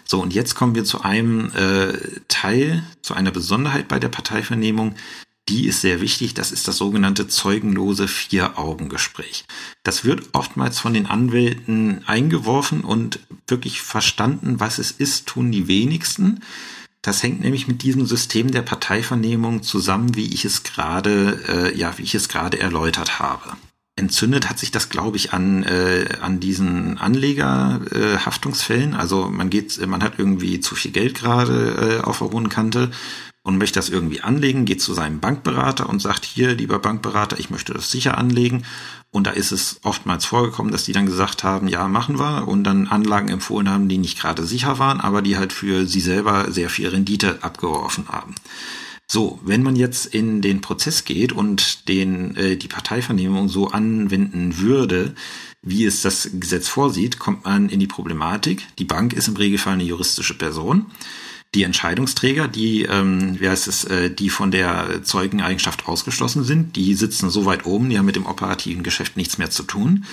So, und jetzt kommen wir zu einem äh, Teil, zu einer Besonderheit bei der Parteivernehmung, die ist sehr wichtig. Das ist das sogenannte zeugenlose Vier-Augen-Gespräch. Das wird oftmals von den Anwälten eingeworfen und wirklich verstanden, was es ist, tun die wenigsten. Das hängt nämlich mit diesem System der Parteivernehmung zusammen, wie ich es gerade, äh, ja, wie ich es gerade erläutert habe. Entzündet hat sich das, glaube ich, an, äh, an diesen Anlegerhaftungsfällen. Äh, also man geht, man hat irgendwie zu viel Geld gerade äh, auf der hohen Kante und möchte das irgendwie anlegen, geht zu seinem Bankberater und sagt, hier, lieber Bankberater, ich möchte das sicher anlegen. Und da ist es oftmals vorgekommen, dass die dann gesagt haben, ja, machen wir und dann Anlagen empfohlen haben, die nicht gerade sicher waren, aber die halt für sie selber sehr viel Rendite abgeworfen haben. So, wenn man jetzt in den Prozess geht und den, äh, die Parteivernehmung so anwenden würde, wie es das Gesetz vorsieht, kommt man in die Problematik. Die Bank ist im Regelfall eine juristische Person. Die Entscheidungsträger, die, ähm, wie heißt es, äh, die von der Zeugeneigenschaft ausgeschlossen sind, die sitzen so weit oben, die haben mit dem operativen Geschäft nichts mehr zu tun.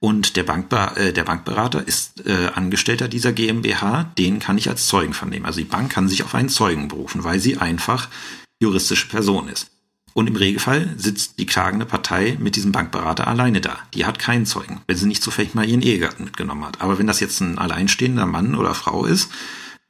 Und der, Bankber äh, der Bankberater ist äh, Angestellter dieser GmbH, den kann ich als Zeugen vernehmen. Also die Bank kann sich auf einen Zeugen berufen, weil sie einfach juristische Person ist. Und im Regelfall sitzt die klagende Partei mit diesem Bankberater alleine da. Die hat keinen Zeugen, wenn sie nicht zufällig mal ihren Ehegatten mitgenommen hat. Aber wenn das jetzt ein alleinstehender Mann oder Frau ist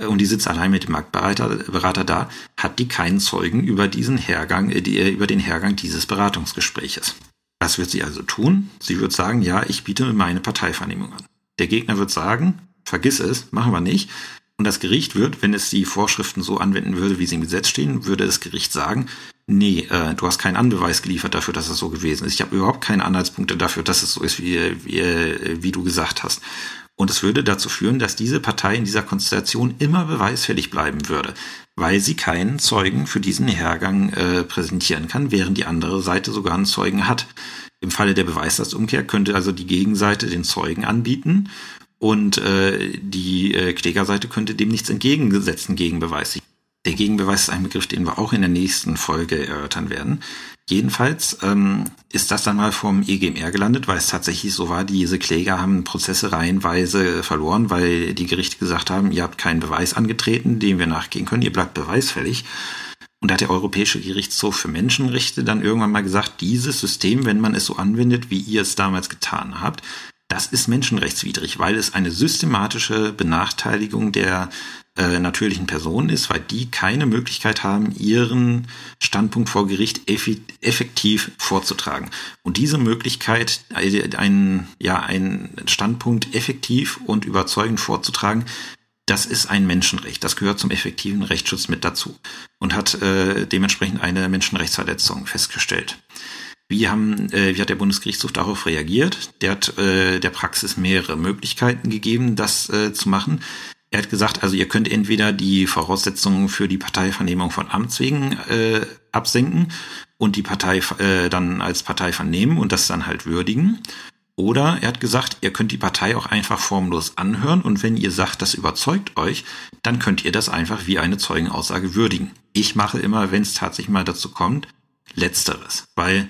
und die sitzt allein mit dem Bankberater Berater da, hat die keinen Zeugen über diesen Hergang, äh, die, äh, über den Hergang dieses Beratungsgespräches. Was wird sie also tun? Sie wird sagen, ja, ich biete meine Parteivernehmung an. Der Gegner wird sagen, vergiss es, machen wir nicht. Und das Gericht wird, wenn es die Vorschriften so anwenden würde, wie sie im Gesetz stehen, würde das Gericht sagen, nee, äh, du hast keinen Anbeweis geliefert dafür, dass es so gewesen ist. Ich habe überhaupt keine Anhaltspunkte dafür, dass es so ist, wie, wie, wie du gesagt hast. Und es würde dazu führen, dass diese Partei in dieser Konstellation immer beweisfällig bleiben würde, weil sie keinen Zeugen für diesen Hergang äh, präsentieren kann, während die andere Seite sogar einen Zeugen hat. Im Falle der Beweislastumkehr könnte also die Gegenseite den Zeugen anbieten und äh, die äh, Klägerseite könnte dem nichts entgegensetzen gegen Beweis. Der Gegenbeweis ist ein Begriff, den wir auch in der nächsten Folge erörtern werden. Jedenfalls ähm, ist das dann mal vom EGMR gelandet, weil es tatsächlich so war, diese Kläger haben Prozesse reihenweise verloren, weil die Gerichte gesagt haben, ihr habt keinen Beweis angetreten, dem wir nachgehen können, ihr bleibt beweisfällig. Und da hat der Europäische Gerichtshof für Menschenrechte dann irgendwann mal gesagt, dieses System, wenn man es so anwendet, wie ihr es damals getan habt, das ist menschenrechtswidrig, weil es eine systematische Benachteiligung der äh, natürlichen Personen ist, weil die keine Möglichkeit haben, ihren Standpunkt vor Gericht effektiv vorzutragen. Und diese Möglichkeit, äh, einen, ja, einen Standpunkt effektiv und überzeugend vorzutragen, das ist ein Menschenrecht. Das gehört zum effektiven Rechtsschutz mit dazu und hat äh, dementsprechend eine Menschenrechtsverletzung festgestellt. Wie, haben, äh, wie hat der Bundesgerichtshof darauf reagiert? Der hat äh, der Praxis mehrere Möglichkeiten gegeben, das äh, zu machen. Er hat gesagt, also ihr könnt entweder die Voraussetzungen für die Parteivernehmung von Amts wegen äh, absenken und die Partei äh, dann als Partei vernehmen und das dann halt würdigen. Oder er hat gesagt, ihr könnt die Partei auch einfach formlos anhören und wenn ihr sagt, das überzeugt euch, dann könnt ihr das einfach wie eine Zeugenaussage würdigen. Ich mache immer, wenn es tatsächlich mal dazu kommt, letzteres, weil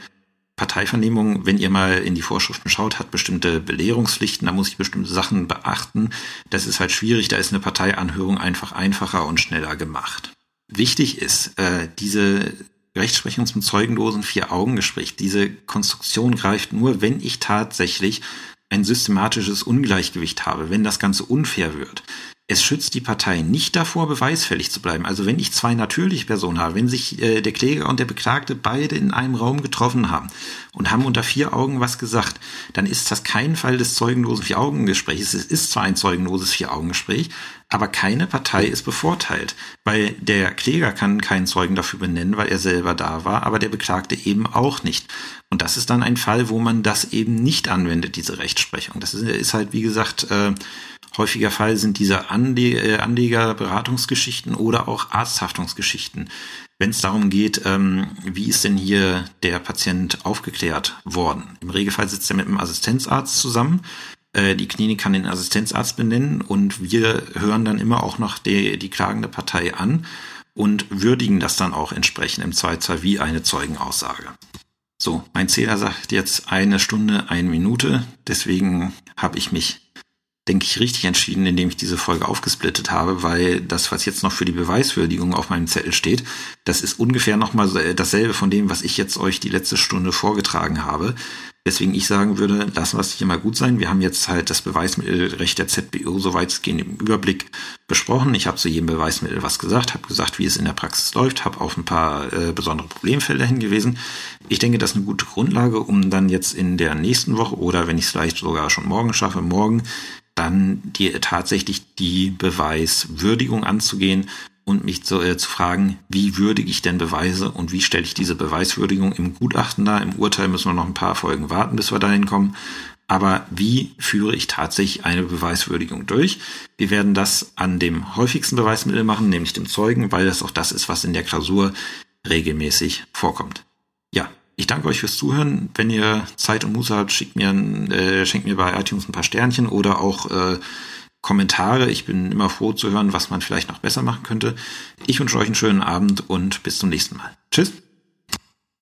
Parteivernehmung, wenn ihr mal in die Vorschriften schaut, hat bestimmte Belehrungspflichten, da muss ich bestimmte Sachen beachten. Das ist halt schwierig, da ist eine Parteianhörung einfach einfacher und schneller gemacht. Wichtig ist, äh, diese Rechtsprechung zum zeugenlosen Vier-Augen-Gespräch, diese Konstruktion greift nur, wenn ich tatsächlich ein systematisches Ungleichgewicht habe, wenn das Ganze unfair wird es schützt die Partei nicht davor, beweisfällig zu bleiben. Also wenn ich zwei natürliche Personen habe, wenn sich äh, der Kläger und der Beklagte beide in einem Raum getroffen haben und haben unter vier Augen was gesagt, dann ist das kein Fall des zeugenlosen Vier-Augen-Gesprächs. Es ist zwar ein zeugenloses Vier-Augen-Gespräch, aber keine Partei ist bevorteilt, weil der Kläger kann keinen Zeugen dafür benennen, weil er selber da war, aber der Beklagte eben auch nicht. Und das ist dann ein Fall, wo man das eben nicht anwendet, diese Rechtsprechung. Das ist, halt, wie gesagt, äh, häufiger Fall sind diese Anle äh, Anlegerberatungsgeschichten oder auch Arzthaftungsgeschichten. Wenn es darum geht, ähm, wie ist denn hier der Patient aufgeklärt worden? Im Regelfall sitzt er mit einem Assistenzarzt zusammen. Äh, die Klinik kann den Assistenzarzt benennen und wir hören dann immer auch noch die, die klagende Partei an und würdigen das dann auch entsprechend im Zweifelsfall wie eine Zeugenaussage. So, mein Zähler sagt jetzt eine Stunde, eine Minute. Deswegen habe ich mich denke ich, richtig entschieden, indem ich diese Folge aufgesplittet habe, weil das, was jetzt noch für die Beweiswürdigung auf meinem Zettel steht, das ist ungefähr nochmal dasselbe von dem, was ich jetzt euch die letzte Stunde vorgetragen habe. Deswegen ich sagen würde, lassen wir es hier mal gut sein. Wir haben jetzt halt das Beweismittelrecht der ZBO so weitgehend im Überblick besprochen. Ich habe zu jedem Beweismittel was gesagt, habe gesagt, wie es in der Praxis läuft, habe auf ein paar äh, besondere Problemfälle hingewiesen. Ich denke, das ist eine gute Grundlage, um dann jetzt in der nächsten Woche oder wenn ich es vielleicht sogar schon morgen schaffe, morgen dann die, tatsächlich die Beweiswürdigung anzugehen und mich zu, äh, zu fragen, wie würdige ich denn Beweise und wie stelle ich diese Beweiswürdigung im Gutachten dar. Im Urteil müssen wir noch ein paar Folgen warten, bis wir dahin kommen. Aber wie führe ich tatsächlich eine Beweiswürdigung durch? Wir werden das an dem häufigsten Beweismittel machen, nämlich dem Zeugen, weil das auch das ist, was in der Klausur regelmäßig vorkommt. Ich danke euch fürs Zuhören. Wenn ihr Zeit und Muße habt, schickt mir, äh, schenkt mir bei iTunes ein paar Sternchen oder auch äh, Kommentare. Ich bin immer froh zu hören, was man vielleicht noch besser machen könnte. Ich wünsche euch einen schönen Abend und bis zum nächsten Mal. Tschüss.